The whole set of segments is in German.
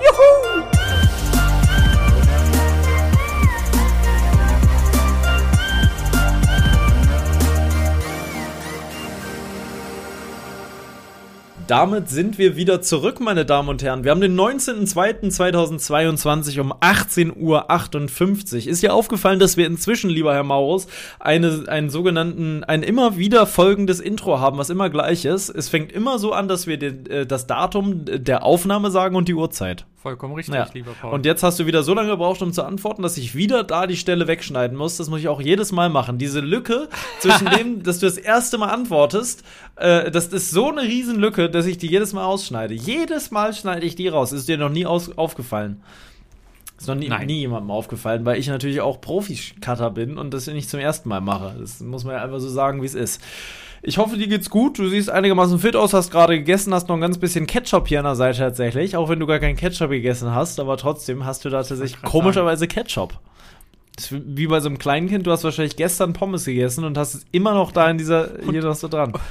Yoo-hoo! Damit sind wir wieder zurück, meine Damen und Herren. Wir haben den 19.02.2022 um 18.58 Uhr. Ist dir aufgefallen, dass wir inzwischen, lieber Herr Maurus, eine, einen sogenannten, ein immer wieder folgendes Intro haben, was immer gleich ist? Es fängt immer so an, dass wir den, äh, das Datum der Aufnahme sagen und die Uhrzeit. Vollkommen richtig, Ja. lieber Paul. Und jetzt hast du wieder so lange gebraucht, um zu antworten, dass ich wieder da die Stelle wegschneiden muss. Das muss ich auch jedes Mal machen. Diese Lücke zwischen dem, dass du das erste Mal antwortest, äh, das ist so eine Riesenlücke, dass ich die jedes Mal ausschneide. Jedes Mal schneide ich die raus. Ist dir noch nie aus aufgefallen? Ist noch nie, nie jemandem aufgefallen, weil ich natürlich auch Profi-Cutter bin und das nicht zum ersten Mal mache. Das muss man ja einfach so sagen, wie es ist. Ich hoffe, dir geht's gut. Du siehst einigermaßen fit aus, hast gerade gegessen, hast noch ein ganz bisschen Ketchup hier an der Seite tatsächlich. Auch wenn du gar keinen Ketchup gegessen hast, aber trotzdem hast du da tatsächlich komischerweise Ketchup. Das ist wie bei so einem kleinen Kind, du hast wahrscheinlich gestern Pommes gegessen und hast es immer noch da in dieser, hier noch so dran.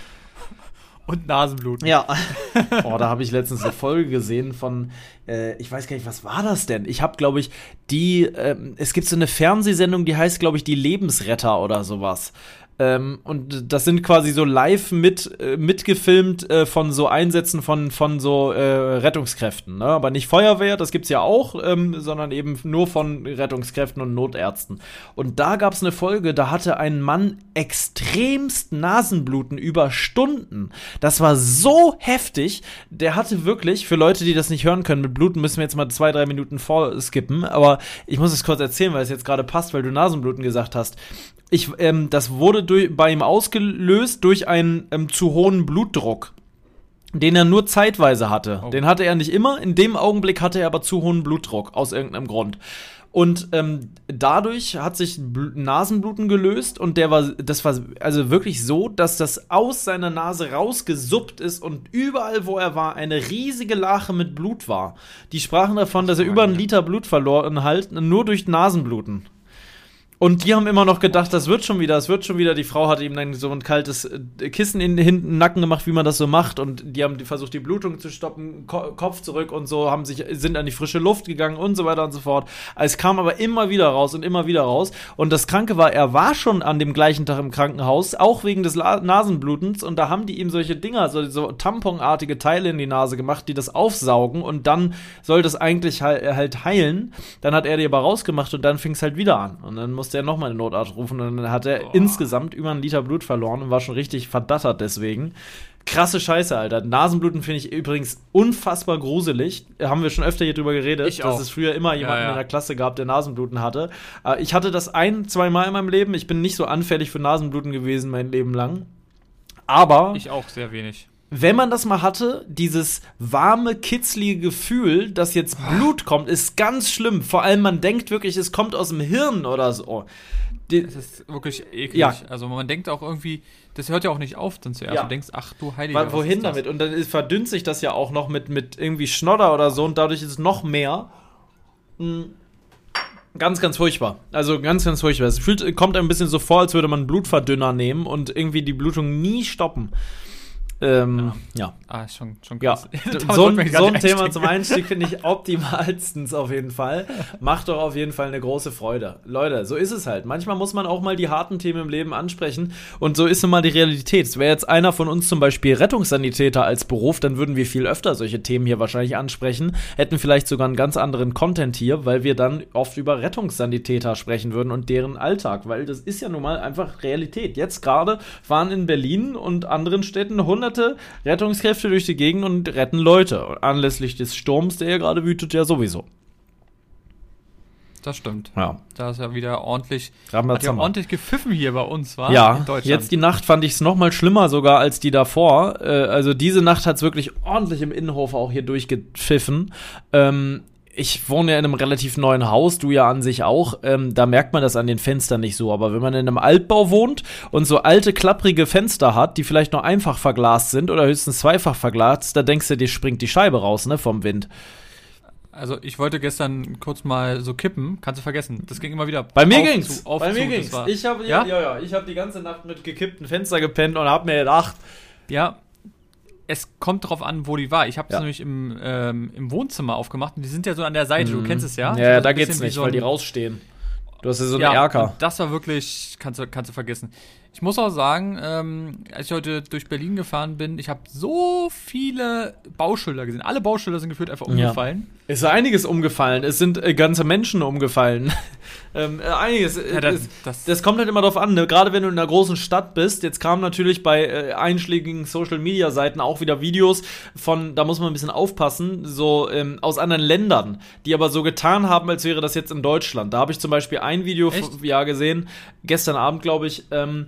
Und Nasenbluten. Ja. oh, da habe ich letztens eine Folge gesehen von, äh, ich weiß gar nicht, was war das denn? Ich habe, glaube ich, die, ähm, es gibt so eine Fernsehsendung, die heißt, glaube ich, die Lebensretter oder sowas. Ähm, und das sind quasi so live mit äh, mitgefilmt äh, von so Einsätzen von von so äh, Rettungskräften, ne? aber nicht Feuerwehr, das gibt's ja auch, ähm, sondern eben nur von Rettungskräften und Notärzten. Und da gab's eine Folge, da hatte ein Mann extremst Nasenbluten über Stunden. Das war so heftig. Der hatte wirklich, für Leute, die das nicht hören können, mit Bluten müssen wir jetzt mal zwei, drei Minuten vorskippen. Aber ich muss es kurz erzählen, weil es jetzt gerade passt, weil du Nasenbluten gesagt hast. Ich, ähm, das wurde durch, bei ihm ausgelöst durch einen ähm, zu hohen Blutdruck den er nur zeitweise hatte. Oh. Den hatte er nicht immer. In dem Augenblick hatte er aber zu hohen Blutdruck aus irgendeinem Grund. Und ähm, dadurch hat sich Bl Nasenbluten gelöst und der war, das war also wirklich so, dass das aus seiner Nase rausgesuppt ist und überall, wo er war, eine riesige Lache mit Blut war. Die sprachen davon, dass er über einen Liter Blut verloren halt, nur durch Nasenbluten. Und die haben immer noch gedacht, das wird schon wieder, das wird schon wieder. Die Frau hat ihm dann so ein kaltes äh, Kissen in den hinten Nacken gemacht, wie man das so macht. Und die haben versucht, die Blutung zu stoppen, Ko Kopf zurück und so, haben sich, sind an die frische Luft gegangen und so weiter und so fort. Es kam aber immer wieder raus und immer wieder raus. Und das Kranke war, er war schon an dem gleichen Tag im Krankenhaus, auch wegen des La Nasenblutens. Und da haben die ihm solche Dinger, so, so tamponartige Teile in die Nase gemacht, die das aufsaugen. Und dann soll das eigentlich halt, halt heilen. Dann hat er die aber rausgemacht und dann fing es halt wieder an. Und dann musste er nochmal eine Notarzt rufen und dann hat er insgesamt über einen Liter Blut verloren und war schon richtig verdattert deswegen. Krasse Scheiße, Alter. Nasenbluten finde ich übrigens unfassbar gruselig. Haben wir schon öfter hier drüber geredet, Ich dass auch. es früher immer jemanden ja. in der Klasse gab, der Nasenbluten hatte. Äh, Ich hatte das ein, zwei Mal in meinem Leben. Ich bin nicht so anfällig für Nasenbluten gewesen mein Leben lang. Aber Ich auch sehr wenig. Wenn man das mal hatte, dieses warme, kitzlige Gefühl, dass jetzt Blut kommt, ist ganz schlimm. Vor allem, man denkt wirklich, es kommt aus dem Hirn oder so. Die, Das ist wirklich eklig. Ja. Also man denkt auch irgendwie, das hört ja auch nicht auf dann zuerst. Ja. Du denkst, ach du Heiliger. wa- was wohin damit? Und dann ist, verdünnt sich das ja auch noch mit, mit irgendwie Schnodder oder so und dadurch ist es noch mehr. Mm. Ganz, ganz furchtbar. Also ganz, ganz furchtbar. Es fühlt, kommt ein bisschen so vor, als würde man einen Blutverdünner nehmen und irgendwie die Blutung nie stoppen. Ähm, ja. Ah, ist schon, schon Ja, so ein, so ein Thema zum Einstieg finde ich optimalstens auf jeden Fall. Macht doch auf jeden Fall eine große Freude. Leute, so ist es halt. Manchmal muss man auch mal die harten Themen im Leben ansprechen und so ist nun mal die Realität. Wäre jetzt einer von uns zum Beispiel Rettungssanitäter als Beruf, dann würden wir viel öfter solche Themen hier wahrscheinlich ansprechen, hätten vielleicht sogar einen ganz anderen Content hier, weil wir dann oft über Rettungssanitäter sprechen würden und deren Alltag, weil das ist ja nun mal einfach Realität. Jetzt gerade fahren in Berlin und anderen Städten hunderte Rettungskräfte durch die Gegend und retten Leute. Anlässlich des Sturms, der ja gerade wütet, ja sowieso. Das stimmt. Ja. Da ist ja wieder ordentlich, hat ja ordentlich gepfiffen hier bei uns, war? Ja, jetzt die Nacht fand ich es noch mal schlimmer sogar als die davor. Äh, also diese Nacht hat es wirklich ordentlich im Innenhof auch hier durchgepfiffen. Ähm, ich wohne ja in einem relativ neuen Haus, du ja an sich auch. Ähm, da merkt man das an den Fenstern nicht so. Aber wenn man in einem Altbau wohnt und so alte, klapprige Fenster hat, die vielleicht noch einfach verglast sind oder höchstens zweifach verglast, da denkst du, dir springt die Scheibe raus, ne, vom Wind. Also ich wollte gestern kurz mal so kippen, kannst du vergessen. Das ging immer wieder. Bei mir ging's. Zu, Bei mir zu, ging's. Ich habe ja? ja, ja, ich habe die ganze Nacht mit gekippten Fenster gepennt und habe mir gedacht, ja, es kommt drauf an, wo die war. Ich habe es ja. nämlich im, ähm, im Wohnzimmer aufgemacht und die sind ja so an der Seite. Mhm. Du kennst es ja. Ja, ja da geht's nicht, so weil die rausstehen. Du hast ja so einen ja, Erker. Das war wirklich, kannst du, kannst du vergessen. Ich muss auch sagen, ähm, als ich heute durch Berlin gefahren bin, ich habe so viele Bauschilder gesehen. Alle Bauschilder sind gefühlt einfach umgefallen. Ja. Es ist einiges umgefallen. Es sind äh, ganze Menschen umgefallen. Ähm, äh, einiges. Äh, ja, das, das, das, kommt halt immer darauf an. Ne? Gerade wenn du in einer großen Stadt bist. Jetzt kamen natürlich bei äh, einschlägigen Social Media Seiten auch wieder Videos von, da muss man ein bisschen aufpassen, so ähm, aus anderen Ländern, die aber so getan haben, als wäre das jetzt in Deutschland. Da habe ich zum Beispiel ein Video ja gesehen, gestern Abend, glaube ich. Ähm,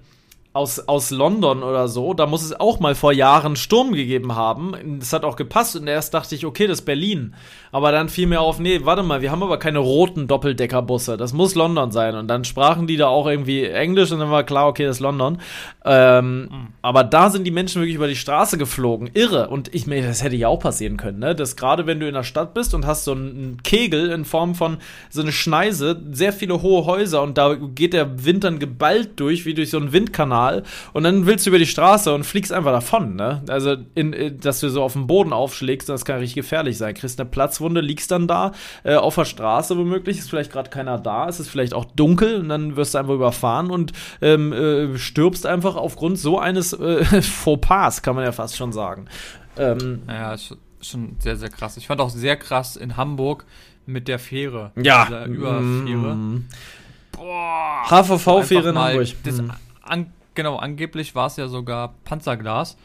aus, aus London oder so, da muss es auch mal vor Jahren Sturm gegeben haben. Das hat auch gepasst und erst dachte ich, okay, das ist Berlin. Aber dann fiel mir auf, nee, warte mal, wir haben aber keine roten Doppeldeckerbusse. Das muss London sein. Und dann sprachen die da auch irgendwie Englisch und dann war klar, okay, das ist London. Ähm, mhm. Aber da sind die Menschen wirklich über die Straße geflogen. Irre. Und ich meine, das hätte ja auch passieren können, ne? Dass gerade wenn du in der Stadt bist und hast so einen Kegel in Form von so eine Schneise, sehr viele hohe Häuser und da geht der Wind dann geballt durch, wie durch so einen Windkanal normal und dann willst du über die Straße und fliegst einfach davon, ne? Also, in, in, dass du so auf dem Boden aufschlägst, das kann richtig gefährlich sein. Kriegst eine Platzwunde, liegst dann da äh, auf der Straße womöglich, ist vielleicht gerade keiner da, es ist vielleicht auch dunkel und dann wirst du einfach überfahren und ähm, äh, stirbst einfach aufgrund so eines äh, Fauxpas, kann man ja fast schon sagen. Ähm, ja, ist schon sehr, sehr krass. Ich fand auch sehr krass in Hamburg mit der Fähre. Ja. Dieser Überfähre. Mm. Boah. HVV-Fähre in Hamburg. Das mm. an, genau, angeblich war es ja sogar Panzerglas.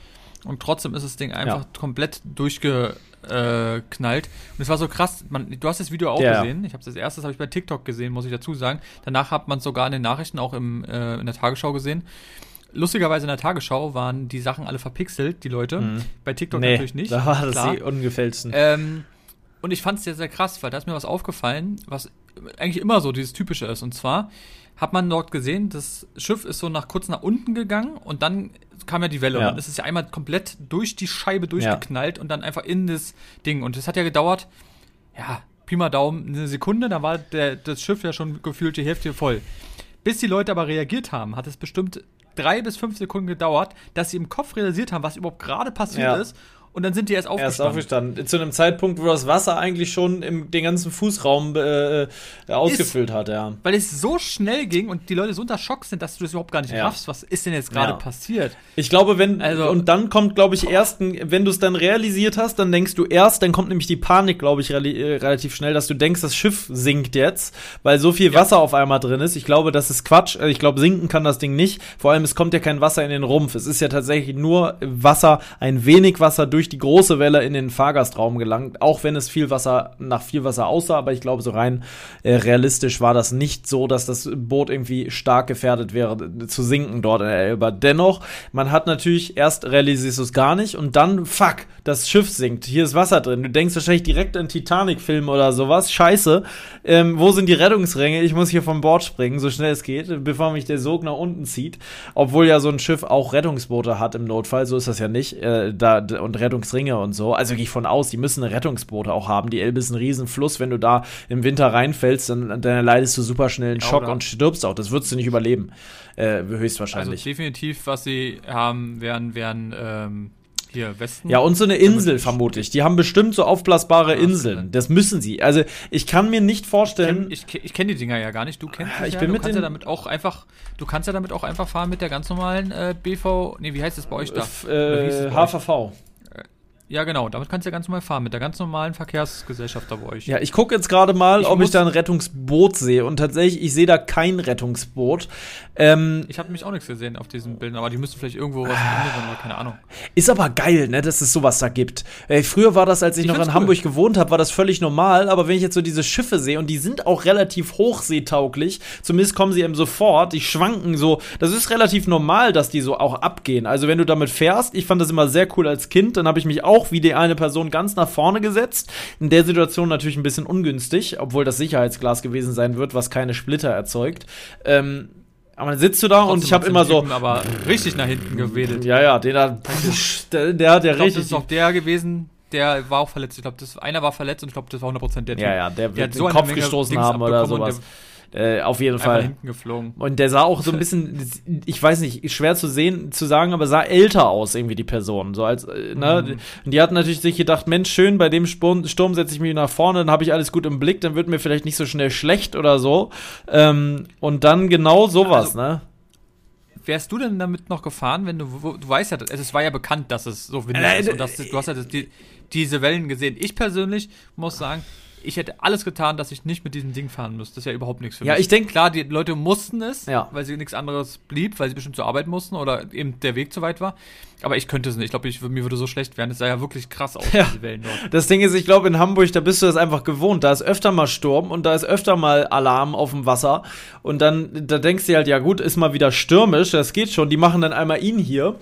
Und trotzdem ist das Ding einfach ja. komplett durchgeknallt. und es war so krass. Man, du hast das Video auch ja. gesehen. Ich habe das erste habe ich bei TikTok gesehen, muss ich dazu sagen. Danach hat man es sogar in den Nachrichten auch im, äh, in der Tagesschau gesehen. Lustigerweise in der Tagesschau waren die Sachen alle verpixelt, die Leute. Mhm. Bei TikTok nee, natürlich nicht. Da war das klar. die ungefälschten. Ähm, und ich fand es sehr, sehr krass, weil da ist mir was aufgefallen, was eigentlich immer so dieses Typische ist. Und zwar, hat man dort gesehen, das Schiff ist so nach kurz nach unten gegangen und dann kam ja die Welle ja. und dann ist es ja einmal komplett durch die Scheibe durchgeknallt ja. und dann einfach in das Ding. Und das hat ja gedauert, ja, Pi mal Daumen, eine Sekunde, da war der, das Schiff ja schon gefühlt die Hälfte voll. Bis die Leute aber reagiert haben, hat es bestimmt drei bis fünf Sekunden gedauert, dass sie im Kopf realisiert haben, was überhaupt gerade passiert ja. ist und dann sind die erst aufgestanden. Erst aufgestanden. Zu einem Zeitpunkt, wo das Wasser eigentlich schon im, den ganzen Fußraum äh, ausgefüllt ist, hat, ja. Weil es so schnell ging und die Leute so unter Schock sind, dass du das überhaupt gar nicht ja. raffst. Was ist denn jetzt gerade ja. passiert? Ich glaube, wenn, also, und dann kommt, glaube ich, erst, wenn du es dann realisiert hast, dann denkst du erst, dann kommt nämlich die Panik, glaube ich, äh, relativ schnell, dass du denkst, das Schiff sinkt jetzt, weil so viel ja. Wasser auf einmal drin ist. Ich glaube, das ist Quatsch. Also ich glaube, sinken kann das Ding nicht. Vor allem, es kommt ja kein Wasser in den Rumpf. Es ist ja tatsächlich nur Wasser, ein wenig Wasser durch durch die große Welle in den Fahrgastraum gelangt, auch wenn es viel Wasser nach viel Wasser aussah, aber ich glaube, so rein äh, realistisch war das nicht so, dass das Boot irgendwie stark gefährdet wäre zu sinken dort in der Elbe. Dennoch, man hat natürlich erst realisierst du es gar nicht und dann fuck, das Schiff sinkt, hier ist Wasser drin. Du denkst wahrscheinlich direkt an Titanic-Film oder sowas. Scheiße, ähm, wo sind die Rettungsringe? Ich muss hier vom Bord springen, so schnell es geht, bevor mich der Sog nach unten zieht. Obwohl ja so ein Schiff auch Rettungsboote hat im Notfall, so ist das ja nicht. Äh, da und Rettung Rettungsringe und so. Also gehe ich von aus, die müssen Rettungsboote auch haben. Die Elbe ist ein Riesenfluss. Wenn du da im Winter reinfällst, dann, dann leidest du super schnell einen Schock und stirbst auch. Das würdest du nicht überleben. Äh, höchstwahrscheinlich. Also definitiv, was sie haben, wären, wären ähm, hier, Westen. Ja, und so eine Insel vermutlich. Die haben bestimmt so aufblasbare Inseln. Das müssen sie. Also, ich kann mir nicht vorstellen. Ich, ich, ich kenne die Dinger ja gar nicht. Du kennst ah, ich ja. bin du mit kannst ja damit auch einfach, du kannst ja damit auch einfach fahren mit der ganz normalen äh, BV, nee, wie heißt das bei euch da? F äh, HVV. Ja, genau. Damit kannst du ja ganz normal fahren, mit der ganz normalen Verkehrsgesellschaft da bei euch. Ja, ich gucke jetzt gerade mal, ich ob ich da ein Rettungsboot sehe. Und tatsächlich, ich sehe da kein Rettungsboot. Ähm, ich habe mich auch nichts gesehen auf diesen Bildern, aber die müssen vielleicht irgendwo was ändern oder keine Ahnung. Ist aber geil, ne, dass es sowas da gibt. Äh, früher war das, als ich, ich noch in cool. Hamburg gewohnt habe, war das völlig normal. Aber wenn ich jetzt so diese Schiffe sehe und die sind auch relativ hochseetauglich, zumindest kommen sie eben sofort, die schwanken so. Das ist relativ normal, dass die so auch abgehen. Also wenn du damit fährst, ich fand das immer sehr cool als Kind, dann habe ich mich auch auch wie die eine Person ganz nach vorne gesetzt. In der Situation natürlich ein bisschen ungünstig, obwohl das Sicherheitsglas gewesen sein wird, was keine Splitter erzeugt. Ähm, aber dann sitzt du da Trotzdem und ich habe immer so. Aber richtig nach hinten gewedelt. Ja, ja, den hat, der, der hat ja ich glaub, richtig. Das ist auch der gewesen, der war auch verletzt. Ich glaube, einer war verletzt und ich glaube, das war 100% der Typ. Ja, ja, der, der wird so den Kopf gestoßen haben oder sowas. Äh, auf jeden Fall. hinten geflogen. Und der sah auch so ein bisschen, ich weiß nicht, schwer zu sehen, zu sagen, aber sah älter aus, irgendwie die Person. So als, äh, ne? Mhm. Und die hat natürlich sich gedacht, Mensch, schön, bei dem Sturm, Sturm setze ich mich nach vorne, dann habe ich alles gut im Blick, dann wird mir vielleicht nicht so schnell schlecht oder so. Ähm, und dann genau sowas, also, ne? wärst du denn damit noch gefahren, wenn du, du weißt ja, es war ja bekannt, dass es so windig äh, ist und dass, du hast ja die, diese Wellen gesehen. Ich persönlich muss sagen, ich hätte alles getan, dass ich nicht mit diesem Ding fahren müsste. Das ist ja überhaupt nichts für mich. Ja, ich denke. Klar, die Leute mussten es, ja. weil sie nichts anderes blieb, weil sie bestimmt zur Arbeit mussten oder eben der Weg zu weit war. Aber ich könnte es nicht. Ich glaube, mir würde so schlecht werden. Es sah ja wirklich krass aus, ja. diese Wellen dort. Das Ding ist, ich glaube, in Hamburg, da bist du das einfach gewohnt. Da ist öfter mal Sturm und da ist öfter mal Alarm auf dem Wasser. Und dann, da denkst du halt, ja gut, ist mal wieder stürmisch, das geht schon. Die machen dann einmal ihn hier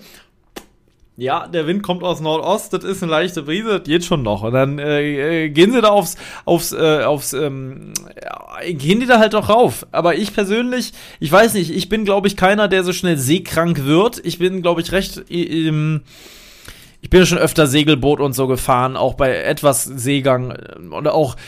ja, der Wind kommt aus Nordost, das ist eine leichte Brise, das geht schon noch. Und dann äh, äh, gehen sie da aufs, aufs, äh, aufs, ähm, ja, gehen die da halt doch rauf. Aber ich persönlich, ich weiß nicht, ich bin, glaube ich, keiner, der so schnell seekrank wird. Ich bin, glaube ich, recht, ähm, ich bin schon öfter Segelboot und so gefahren, auch bei etwas Seegang und auch äh,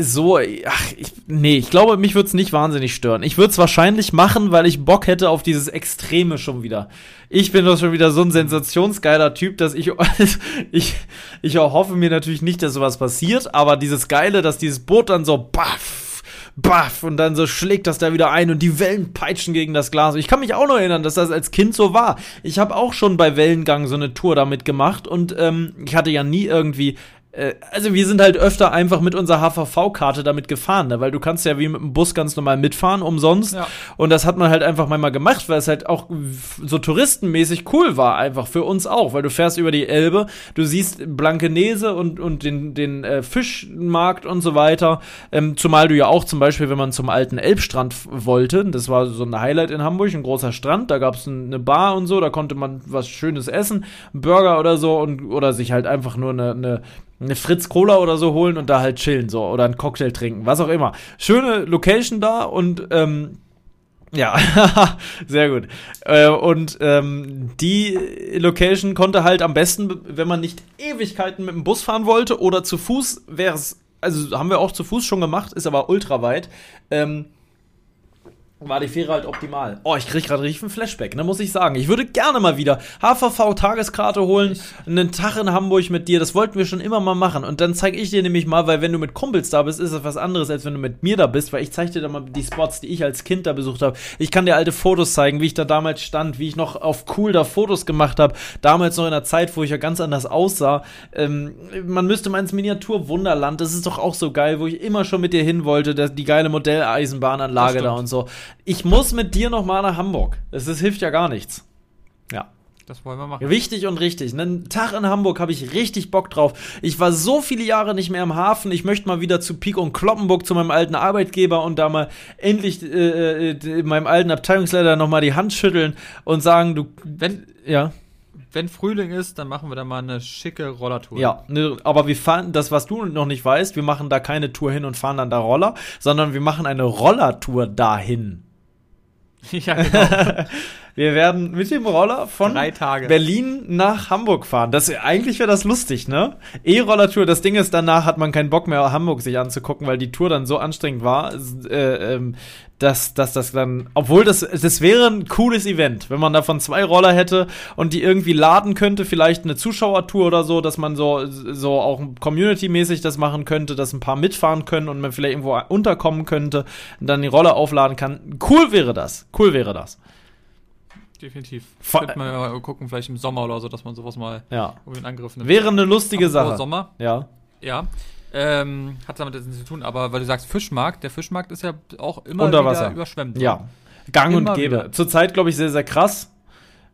so, ach, ich, nee, ich glaube, mich würde es nicht wahnsinnig stören. Ich würde es wahrscheinlich machen, weil ich Bock hätte auf dieses Extreme schon wieder. Ich bin doch schon wieder so ein sensationsgeiler Typ, dass ich, ich, ich hoffe mir natürlich nicht, dass sowas passiert, aber dieses Geile, dass dieses Boot dann so baff, baff und dann so schlägt das da wieder ein und die Wellen peitschen gegen das Glas. Ich kann mich auch noch erinnern, dass das als Kind so war. Ich habe auch schon bei Wellengang so eine Tour damit gemacht und ähm, ich hatte ja nie irgendwie äh, also wir sind halt öfter einfach mit unserer HVV-Karte damit gefahren, ne? weil du kannst ja wie mit dem Bus ganz normal mitfahren, umsonst. Ja. Und das hat man halt einfach manchmal gemacht, weil es halt auch so touristenmäßig cool war, einfach für uns auch, weil du fährst über die Elbe, du siehst Blankenese und, und den, den äh, Fischmarkt und so weiter. Ähm, zumal du ja auch zum Beispiel, wenn man zum alten Elbstrand wollte, das war so ein Highlight in Hamburg, ein großer Strand, da gab es eine Bar und so, da konnte man was Schönes essen, Burger oder so und oder sich halt einfach nur eine, eine eine Fritz Cola oder so holen und da halt chillen so oder einen Cocktail trinken, was auch immer. Schöne Location da und ähm, ja, sehr gut. Äh, und ähm, die Location konnte halt am besten, wenn man nicht Ewigkeiten mit dem Bus fahren wollte oder zu Fuß, wäre es, also haben wir auch zu Fuß schon gemacht, ist aber ultra weit. Ähm, war die Fähre halt optimal. Oh, ich krieg gerade richtig einen Flashback, ne, muss ich sagen. Ich würde gerne mal wieder HVV-Tageskarte holen, einen Tag in Hamburg mit dir, das wollten wir schon immer mal machen. Und dann zeige ich dir nämlich mal, weil wenn du mit Kumpels da bist, ist das was anderes, als wenn du mit mir da bist, weil ich zeige dir da mal die Spots, die ich als Kind da besucht habe. Ich kann dir alte Fotos zeigen, wie ich da damals stand, wie ich noch auf cool da Fotos gemacht habe. Damals noch in der Zeit, wo ich ja ganz anders aussah. Ähm, man müsste mal ins Miniatur-Wunderland, das ist doch auch so geil, wo ich immer schon mit dir hin wollte, die geile Modelleisenbahnanlage da und so ich muss mit dir noch mal nach Hamburg. Das, das hilft ja gar nichts. Ja. Das wollen wir machen. Wichtig und richtig. Einen Tag in Hamburg habe ich richtig Bock drauf. Ich war so viele Jahre nicht mehr im Hafen. Ich möchte mal wieder zu Pik und Kloppenburg, zu meinem alten Arbeitgeber und da mal endlich äh, äh, meinem alten Abteilungsleiter noch mal die Hand schütteln und sagen, du, wenn, ja wenn Frühling ist, dann machen wir da mal eine schicke Rollertour. Ja, ne, aber wir fahren, das, was du noch nicht weißt, wir machen da keine Tour hin und fahren dann da Roller, sondern wir machen eine Rollertour dahin. Ja, genau. Wir werden mit dem Roller von Berlin nach Hamburg fahren. Das, eigentlich wäre das lustig, ne? E-Roller-Tour, das Ding ist, danach hat man keinen Bock mehr, Hamburg sich anzugucken, weil die Tour dann so anstrengend war, äh, ähm, dass, dass das dann, obwohl das, das wäre ein cooles Event, wenn man davon zwei Roller hätte und die irgendwie laden könnte, vielleicht eine Zuschauertour oder so, dass man so, so auch community-mäßig das machen könnte, dass ein paar mitfahren können und man vielleicht irgendwo unterkommen könnte und dann die Roller aufladen kann. Cool wäre das. Cool wäre das definitiv. Könnte man ja mal gucken, vielleicht im Sommer oder so, dass man sowas mal ja. in Angriff nimmt. Wäre eine lustige Sache. Sache. Sommer. Ja. Ja. Ähm, hat damit jetzt nichts zu tun, aber weil du sagst Fischmarkt, der Fischmarkt ist ja auch immer Unter Wasser. überschwemmt. Ja. Gang immer und gäbe. Zurzeit, glaube ich, sehr, sehr krass.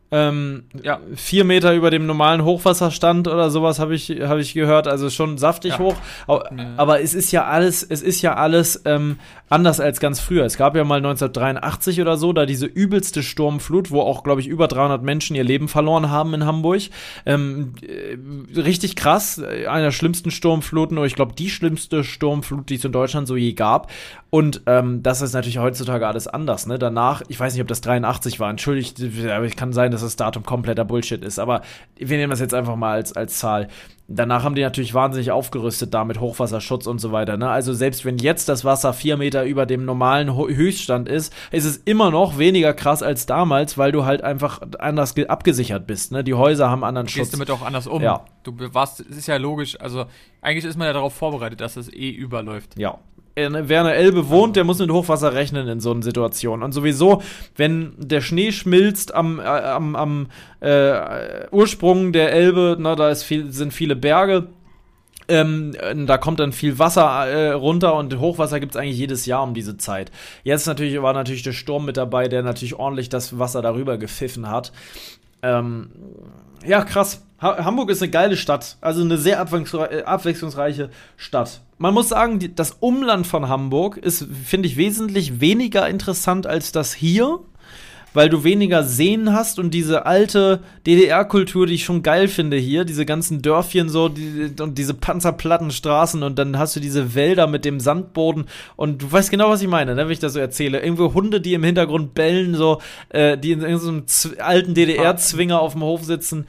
Ähm, ja. Vier Meter über dem normalen Hochwasserstand oder sowas habe ich, hab ich gehört. Also schon saftig ja. hoch. Aber, ja. aber, es ist ja alles, es ist ja alles ähm, anders als ganz früher. Es gab ja mal 1983 oder so, da diese übelste Sturmflut, wo auch, glaube ich, über 300 Menschen ihr Leben verloren haben in Hamburg. Ähm, äh, richtig krass. Einer der schlimmsten Sturmfluten, oder ich glaube, die schlimmste Sturmflut, die es in Deutschland so je gab. Und ähm, das ist natürlich heutzutage alles anders. Ne? Danach, ich weiß nicht, ob das 83 war, entschuldigt, aber ich kann sein, dass das Datum kompletter Bullshit ist. Aber wir nehmen das jetzt einfach mal als, als Zahl. Danach haben die natürlich wahnsinnig aufgerüstet da mit Hochwasserschutz und so weiter. Ne? Also selbst wenn jetzt das Wasser vier Meter über dem normalen Höchststand ist, ist es immer noch weniger krass als damals, weil du halt einfach anders abgesichert bist. Ne? Die Häuser haben anderen Schutz. Gehst damit auch anders um. Ja. Du warst, es ist ja logisch, also eigentlich ist man ja darauf vorbereitet, dass es eh überläuft. Ja, wer an der Elbe wohnt, der muss mit Hochwasser rechnen in so einer Situation. Und sowieso, wenn der Schnee schmilzt am, äh, am, am äh, Ursprung der Elbe, na, da ist viel, sind viele Berge. Ähm, da kommt dann viel Wasser äh, runter und Hochwasser gibt es eigentlich jedes Jahr um diese Zeit. Jetzt natürlich war natürlich der Sturm mit dabei, der natürlich ordentlich das Wasser darüber gepfiffen hat. Ähm, ja, krass. Ha Hamburg ist eine geile Stadt, also eine sehr äh, abwechslungsreiche Stadt. Man muss sagen, das Umland von Hamburg ist, finde ich, wesentlich weniger interessant als das hier, weil du weniger Seen hast und diese alte DDR-Kultur, die ich schon geil finde hier, diese ganzen Dörfchen so die, und diese Panzerplattenstraßen und dann hast du diese Wälder mit dem Sandboden und du weißt genau, was ich meine, ne, wenn ich das so erzähle. Irgendwo Hunde, die im Hintergrund bellen, so, äh, die in irgendeinem alten DDR-Zwinger auf dem Hof sitzen.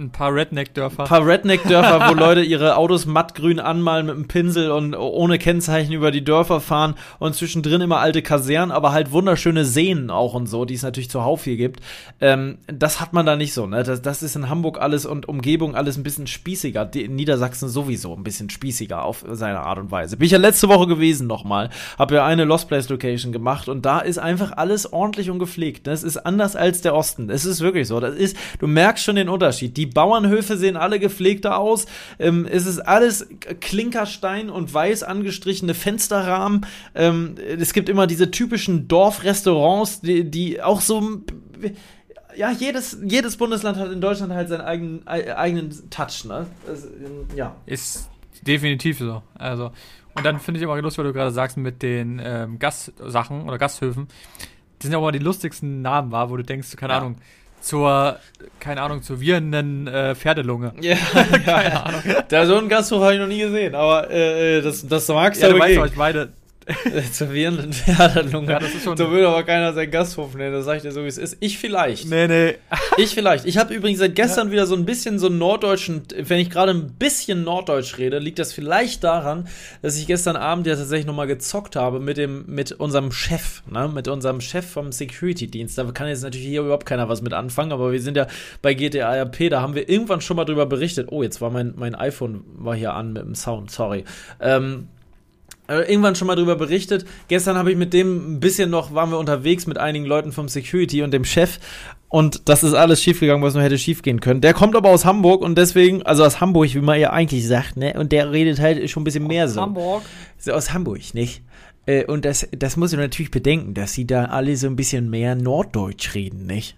Ein paar Redneck-Dörfer. Ein paar Redneck-Dörfer, wo Leute ihre Autos mattgrün anmalen mit einem Pinsel und ohne Kennzeichen über die Dörfer fahren und zwischendrin immer alte Kasernen, aber halt wunderschöne Seen auch und so, die es natürlich zuhauf hier gibt. Ähm, das hat man da nicht so, ne? Das, das ist in Hamburg alles und Umgebung alles ein bisschen spießiger. In Niedersachsen sowieso ein bisschen spießiger auf seine Art und Weise. Bin ich ja letzte Woche gewesen nochmal. Hab ja eine Lost Place Location gemacht und da ist einfach alles ordentlich und gepflegt. Das ist anders als der Osten. Es ist wirklich so. Das ist, du merkst schon den Unterschied. Die Bauernhöfe sehen alle gepflegter aus. Ähm, es ist alles Klinkerstein und weiß angestrichene Fensterrahmen. Ähm, es gibt immer diese typischen Dorfrestaurants, die, die auch so ja, jedes, jedes Bundesland hat in Deutschland halt seinen eigenen, eigenen Touch, ne? Das, ja. Ist definitiv so. Also, und dann finde ich immer lustig, weil du gerade sagst, mit den ähm, Gastsachen oder Gasthöfen, die sind ja auch immer die lustigsten Namen, war, wo du denkst, keine ja. Ahnung, zur, keine Ahnung, zur wirrenden äh, Pferdelunge. Ja, keine Ahnung. Da so einen Gasthof habe ich noch nie gesehen, aber äh, äh das, das magst ja, du. Ja, weißt, ich meine, Zur wirrenden Pferdelunge. Ja, das ist schon. So will aber keiner seinen Gasthof nennen, das sag ich dir so, wie es ist. Ich vielleicht. Nee, nee. ich vielleicht. Ich habe übrigens seit gestern ja. wieder so ein bisschen so norddeutschen, wenn ich gerade ein bisschen norddeutsch rede, liegt das vielleicht daran, dass ich gestern Abend ja tatsächlich nochmal gezockt habe mit dem, mit unserem Chef, ne, mit unserem Chef vom Security-Dienst. Da kann jetzt natürlich hier überhaupt keiner was mit anfangen, aber wir sind ja bei GTA RP, da haben wir irgendwann schon mal drüber berichtet. Oh, jetzt war mein, mein iPhone war hier an mit dem Sound, sorry. Ähm, äh, irgendwann schon mal drüber berichtet. Gestern habe ich mit dem ein bisschen noch, waren wir unterwegs mit einigen Leuten vom Security und dem Chef. Und das ist alles schiefgegangen, was nur hätte schiefgehen können. Der kommt aber aus Hamburg und deswegen, also aus Hamburg, wie man ja eigentlich sagt, ne? Und der redet halt schon ein bisschen mehr so. Hamburg. So aus Hamburg, nicht? Äh, und das, das muss man natürlich bedenken, dass sie da alle so ein bisschen mehr Norddeutsch reden, nicht?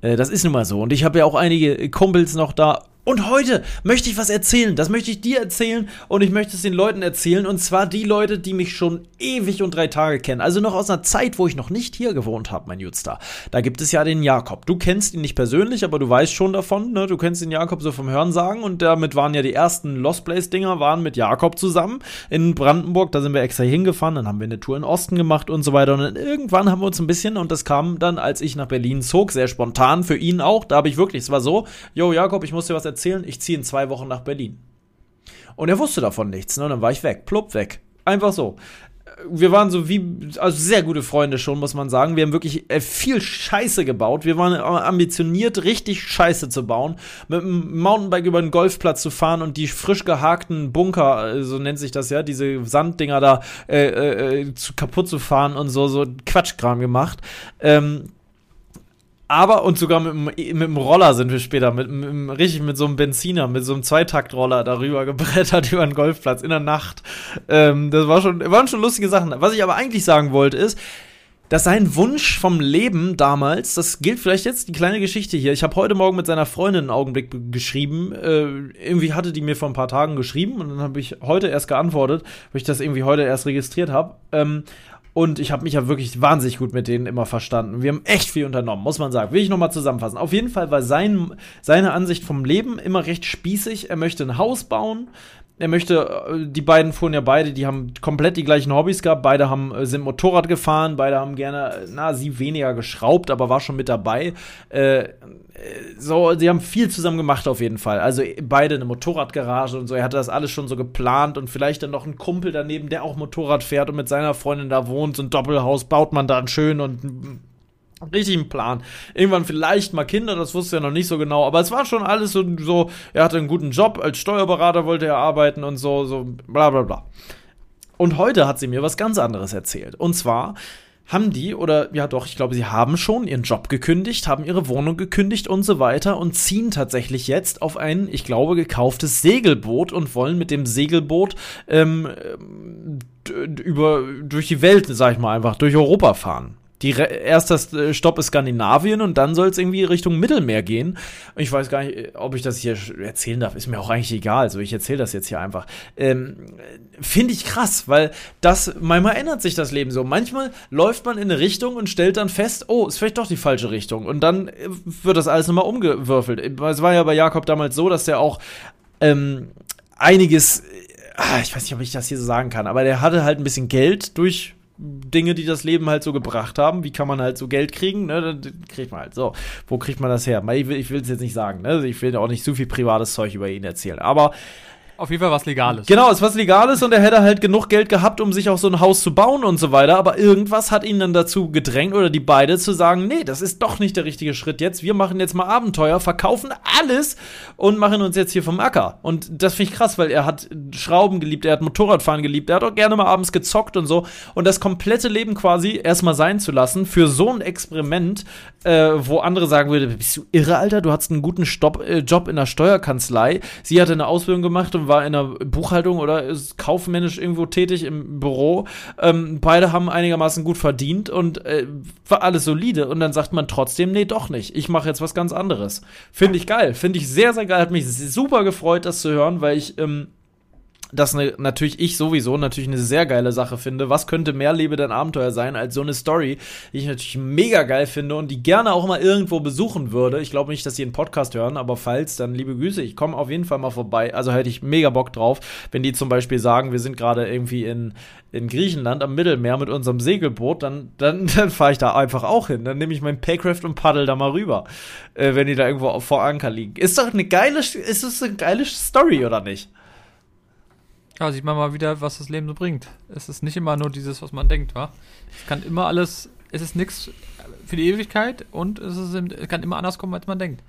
Äh, das ist nun mal so. Und ich habe ja auch einige Kumpels noch da und heute möchte ich was erzählen. Das möchte ich dir erzählen und ich möchte es den Leuten erzählen. Und zwar die Leute, die mich schon ewig und drei Tage kennen. Also noch aus einer Zeit, wo ich noch nicht hier gewohnt habe, mein Jutstar. Da gibt es ja den Jakob. Du kennst ihn nicht persönlich, aber du weißt schon davon. Ne? Du kennst den Jakob so vom Hörensagen. Und damit waren ja die ersten Lost Place-Dinger, waren mit Jakob zusammen in Brandenburg. Da sind wir extra hingefahren. Dann haben wir eine Tour in Osten gemacht und so weiter. Und dann irgendwann haben wir uns ein bisschen, und das kam dann, als ich nach Berlin zog, sehr spontan für ihn auch. Da habe ich wirklich, es war so, yo Jakob, ich muss dir was erzählen erzählen, ich ziehe in zwei Wochen nach Berlin. Und er wusste davon nichts, ne? Und dann war ich weg, plupp weg. Einfach so. Wir waren so wie, also sehr gute Freunde schon, muss man sagen. Wir haben wirklich äh, viel Scheiße gebaut. Wir waren ambitioniert, richtig Scheiße zu bauen. Mit dem Mountainbike über den Golfplatz zu fahren und die frisch gehakten Bunker, äh, so nennt sich das ja, diese Sanddinger da äh, äh, zu, kaputt zu fahren und so, so Quatschkram gemacht. Ähm, aber und sogar mit, mit dem Roller sind wir später, mit, mit, richtig mit so einem Benziner, mit so einem Zweitaktroller darüber gebrettert über den Golfplatz in der Nacht. Ähm, das war schon, waren schon lustige Sachen. Was ich aber eigentlich sagen wollte ist, dass sein Wunsch vom Leben damals, das gilt vielleicht jetzt die kleine Geschichte hier. Ich habe heute Morgen mit seiner Freundin einen Augenblick geschrieben. Äh, irgendwie hatte die mir vor ein paar Tagen geschrieben und dann habe ich heute erst geantwortet, weil ich das irgendwie heute erst registriert habe. Ähm, und ich habe mich ja wirklich wahnsinnig gut mit denen immer verstanden. Wir haben echt viel unternommen, muss man sagen. Will ich nochmal zusammenfassen. Auf jeden Fall war sein, seine Ansicht vom Leben immer recht spießig. Er möchte ein Haus bauen er möchte, äh, die beiden fuhren ja beide, die haben komplett die gleichen Hobbys gehabt, beide haben, äh, sind Motorrad gefahren, beide haben gerne, na, sie weniger geschraubt, aber war schon mit dabei. Äh, so, sie haben viel zusammen gemacht auf jeden Fall. Also beide eine Motorradgarage und so. Er hatte das alles schon so geplant und vielleicht dann noch ein Kumpel daneben, der auch Motorrad fährt und mit seiner Freundin da wohnt. So ein Doppelhaus baut man dann schön und richtig einen Plan. Irgendwann vielleicht mal Kinder, das wusste er noch nicht so genau, aber es war schon alles so, so, er hatte einen guten Job, als Steuerberater wollte er arbeiten und so, so, bla bla bla. Und heute hat sie mir was ganz anderes erzählt. Und zwar haben die, oder ja doch, ich glaube, sie haben schon ihren Job gekündigt, haben ihre Wohnung gekündigt und so weiter und ziehen tatsächlich jetzt auf ein, ich glaube, gekauftes Segelboot und wollen mit dem Segelboot ähm, über durch die Welt, sag ich mal einfach, durch Europa fahren. Die erster äh, Stopp ist Skandinavien und dann soll es irgendwie Richtung Mittelmeer gehen. Ich weiß gar nicht, ob ich das hier erzählen darf. Ist mir auch eigentlich egal. Also ich erzähle das jetzt hier einfach. Ähm, Finde ich krass, weil das, manchmal ändert sich das Leben so. Manchmal läuft man in eine Richtung und stellt dann fest, oh, ist vielleicht doch die falsche Richtung. Und dann äh, wird das alles nochmal umgewürfelt. Es war ja bei Jakob damals so, dass der auch ähm, einiges, ah, ich weiß nicht, ob ich das hier so sagen kann, aber der hatte halt ein bisschen Geld durch Dinge, die das Leben halt so gebracht haben. Wie kann man halt so Geld kriegen? Ne? Kriegt man halt so. Wo kriegt man das her? Ich will es jetzt nicht sagen. Ne? Ich will auch nicht so viel privates Zeug über ihn erzählen. Aber auf jeden Fall was Legales. Genau, es ist was Legales und er hätte halt genug Geld gehabt, um sich auch so ein Haus zu bauen und so weiter. Aber irgendwas hat ihn dann dazu gedrängt oder die beide zu sagen, nee, das ist doch nicht der richtige Schritt jetzt. Wir machen jetzt mal Abenteuer, verkaufen alles und machen uns jetzt hier vom Acker. Und das finde ich krass, weil er hat Schrauben geliebt, er hat Motorradfahren geliebt, er hat auch gerne mal abends gezockt und so. Und das komplette Leben quasi erstmal sein zu lassen für so ein Experiment, äh, wo andere sagen würden, bist du irre, Alter? Du hattest einen guten Stopp, äh, Job in der Steuerkanzlei. Sie hatte eine Ausbildung gemacht und war in der Buchhaltung oder ist kaufmännisch irgendwo tätig im Büro. Ähm, beide haben einigermaßen gut verdient und äh, war alles solide. Und dann sagt man trotzdem, nee, doch nicht. Ich mache jetzt was ganz anderes. Finde ich geil. Finde ich sehr, sehr geil. Hat mich super gefreut, das zu hören, weil ich ähm, das ne, natürlich ich sowieso natürlich eine sehr geile Sache finde. Was könnte mehr Lebe denn Abenteuer sein als so eine Story, die ich natürlich mega geil finde und die gerne auch mal irgendwo besuchen würde. Ich glaube nicht, dass sie einen Podcast hören, aber falls, dann liebe Grüße. Ich komme auf jeden Fall mal vorbei. Also hätte ich mega Bock drauf, wenn die zum Beispiel sagen, wir sind gerade irgendwie in, in Griechenland am Mittelmeer mit unserem Segelboot, dann, dann, dann fahre ich da einfach auch hin. Dann nehme ich mein Paycraft und paddel da mal rüber, äh, wenn die da irgendwo vor Anker liegen. Ist doch eine geile, ist das eine geile Story, oder nicht? Ja, sieht man mal wieder, was das Leben so bringt. Es ist nicht immer nur dieses, was man denkt, wa? Es kann immer alles, es ist nichts für die Ewigkeit und es, ist, es kann immer anders kommen, als man denkt.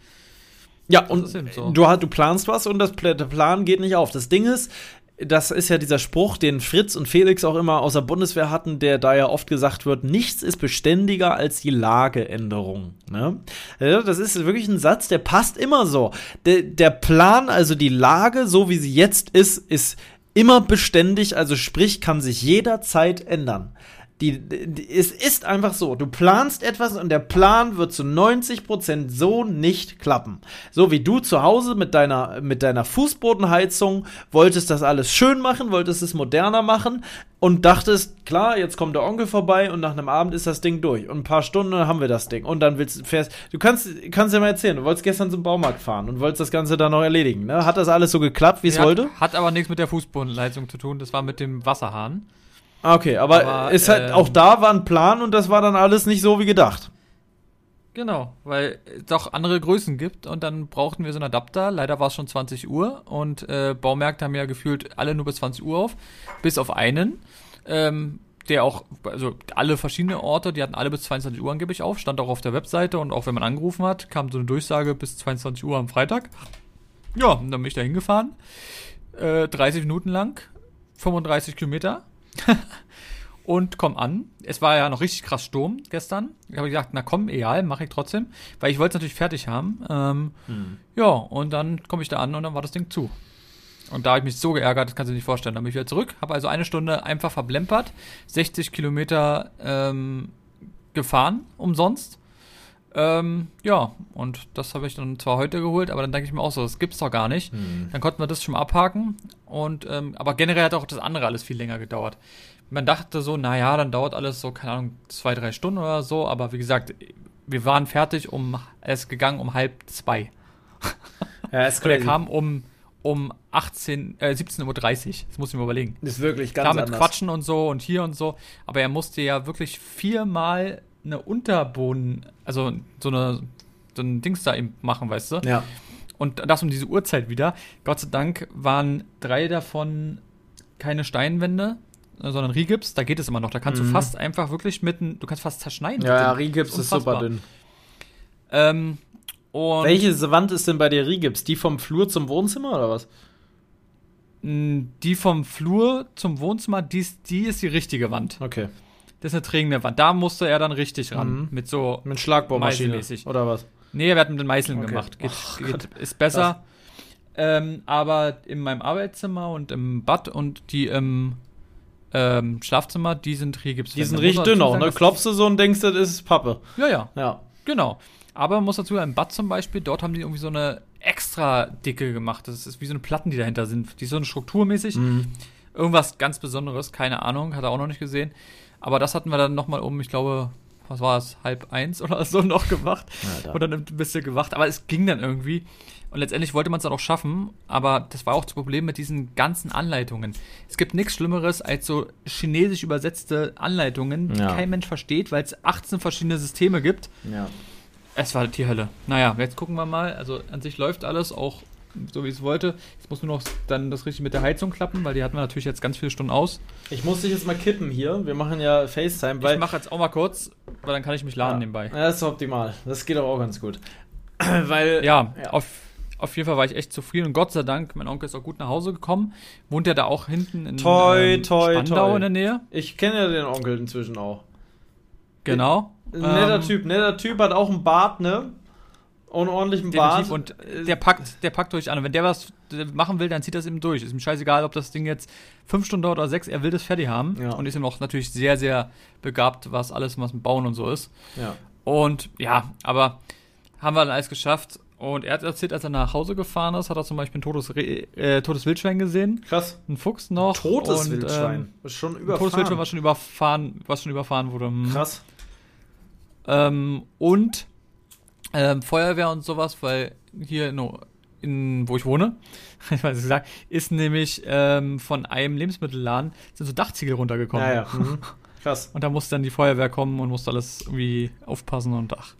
Ja, das und so. du, du planst was und das, der Plan geht nicht auf. Das Ding ist, das ist ja dieser Spruch, den Fritz und Felix auch immer aus der Bundeswehr hatten, der da ja oft gesagt wird, nichts ist beständiger als die Lageänderung. Ne? Das ist wirklich ein Satz, der passt immer so. Der, der Plan, also die Lage, so wie sie jetzt ist, ist immer beständig, also sprich, kann sich jederzeit ändern. Die, die, es ist einfach so, du planst etwas und der Plan wird zu 90% so nicht klappen. So wie du zu Hause mit deiner, mit deiner Fußbodenheizung wolltest das alles schön machen, wolltest es moderner machen und dachtest, klar, jetzt kommt der Onkel vorbei und nach einem Abend ist das Ding durch. Und ein paar Stunden haben wir das Ding. Und dann willst du fährst, du kannst, kannst ja mal erzählen, du wolltest gestern zum Baumarkt fahren und wolltest das Ganze dann noch erledigen. Ne? Hat das alles so geklappt, wie es wollte? Hat aber nichts mit der Fußbodenheizung zu tun, das war mit dem Wasserhahn. Ah, okay, aber, aber ist halt, ähm, auch da war ein Plan und das war dann alles nicht so wie gedacht. Genau, weil es auch andere Größen gibt und dann brauchten wir so einen Adapter. Leider war es schon 20 Uhr und äh, Baumärkte haben ja gefühlt alle nur bis 20 Uhr auf, bis auf einen, ähm, der auch, also alle verschiedene Orte, die hatten alle bis 22 Uhr angeblich auf, stand auch auf der Webseite und auch wenn man angerufen hat, kam so eine Durchsage bis 22 Uhr am Freitag. Ja, und dann bin ich da hingefahren, äh, 30 Minuten lang, 35 Kilometer und komm an. Es war ja noch richtig krass Sturm gestern. Ich habe gesagt, na komm, egal, mache ich trotzdem, weil ich wollte es natürlich fertig haben. Ähm, hm. Ja, und dann komme ich da an und dann war das Ding zu. Und da habe ich mich so geärgert, das kannst du dir nicht vorstellen. Dann bin ich wieder zurück, habe also eine Stunde einfach verblempert, 60 Kilometer ähm, gefahren, umsonst. Ähm, ja, und das habe ich dann zwar heute geholt, aber dann denke ich mir auch so, das gibt's doch gar nicht. Hm. Dann konnten wir das schon abhaken. Und, ähm, aber generell hat auch das andere alles viel länger gedauert. Man dachte so, naja, dann dauert alles so, keine Ahnung, zwei, drei Stunden oder so. Aber wie gesagt, wir waren fertig um, es ist gegangen um halb zwei. Ja, ist Und er crazy. kam um, um 18, äh, 17.30 Uhr. Das muss ich mir überlegen. Ist wirklich ganz Klar mit anders. Quatschen und so und hier und so. Aber er musste ja wirklich viermal eine Unterboden, also so eine so ein Dings da eben machen, weißt du? Ja. Und das um diese Uhrzeit wieder. Gott sei Dank waren drei davon keine Steinwände, sondern Rigips. Da geht es immer noch. Da kannst du Mhm. fast einfach wirklich mit, du kannst fast zerschneiden. Ja, ja. Rigips Das ist super dünn. Ähm, Welche Wand ist denn bei dir Rigips? Die vom Flur zum Wohnzimmer oder was? die vom Flur zum Wohnzimmer, die ist, die ist die richtige Wand. Okay. Das ist eine trägende Wand. Da musste er dann richtig ran. Mhm. Mit so Mit Schlagbohrmaschine oder was? Nee, er hat mit den Meißeln Okay. gemacht. Geht, Oh geht, ist besser. Ähm, aber in meinem Arbeitszimmer und im Bad und die im ähm, Schlafzimmer, die sind Rigips. Die sind richtig dünn auch, ne? Klopfst du so und denkst, das ist Pappe. Ja, ja, Ja. genau. Aber man muss dazu im Bad zum Beispiel, dort haben die irgendwie so eine extra dicke gemacht. Das ist wie so eine Platten, die dahinter sind. Die ist so eine strukturmäßig. Mhm. Irgendwas ganz Besonderes, keine Ahnung, hat er auch noch nicht gesehen. Aber das hatten wir dann nochmal um, ich glaube, was war es, halb eins oder so noch gemacht. Alter. Und dann ein bisschen gewacht. Aber es ging dann irgendwie. Und letztendlich wollte man es dann auch schaffen. Aber das war auch das Problem mit diesen ganzen Anleitungen. Es gibt nichts Schlimmeres als so chinesisch übersetzte Anleitungen, die Ja. kein Mensch versteht, weil es 18 verschiedene Systeme gibt. Ja. Es war die Hölle. Naja, jetzt gucken wir mal. Also an sich läuft alles auch so, wie es wollte. Jetzt muss nur noch dann das richtig mit der Heizung klappen, weil die hatten wir natürlich jetzt ganz viele Stunden aus. Ich muss dich jetzt mal kippen hier. Wir machen ja FaceTime, weil. ich mache jetzt auch mal kurz, weil dann kann ich mich laden ja. nebenbei. Ja, das ist optimal. Das geht auch ganz gut. weil. Ja, Ja. Auf, auf jeden Fall war ich echt zufrieden und Gott sei Dank, mein Onkel ist auch gut nach Hause gekommen. Wohnt ja da auch hinten in Toi, toi, Spandau toi. in der Nähe. Ich kenne ja den Onkel inzwischen auch. Genau. Ein netter Ähm, Typ. Netter Typ hat auch einen Bart, ne? Und einen ordentlichen Bart. Und äh, der packt, der packt euch an. Und wenn der was machen will, dann zieht das eben durch. Ist ihm scheißegal, ob das Ding jetzt fünf Stunden dauert oder sechs. Er will das fertig haben. Ja. Und ist ihm auch natürlich sehr, sehr begabt, was alles, was mit Bauen und so ist. Ja. Und ja, aber haben wir dann alles geschafft. Und er hat erzählt, als er nach Hause gefahren ist, hat er zum Beispiel ein totes, Re äh, totes Wildschwein gesehen. Krass. Ein Fuchs noch. Totes und, Wildschwein. Ähm, schon ein überfahren. totes Wildschwein, was schon überfahren, was schon überfahren wurde. Hm. Krass. Ähm, und ähm, Feuerwehr und sowas, weil hier in, in wo ich wohne, ich weiß nicht gesagt, ist nämlich ähm, von einem Lebensmittelladen sind so Dachziegel runtergekommen. Ja, ja. Mhm. Krass. Und da musste dann die Feuerwehr kommen und musste alles irgendwie aufpassen und ach.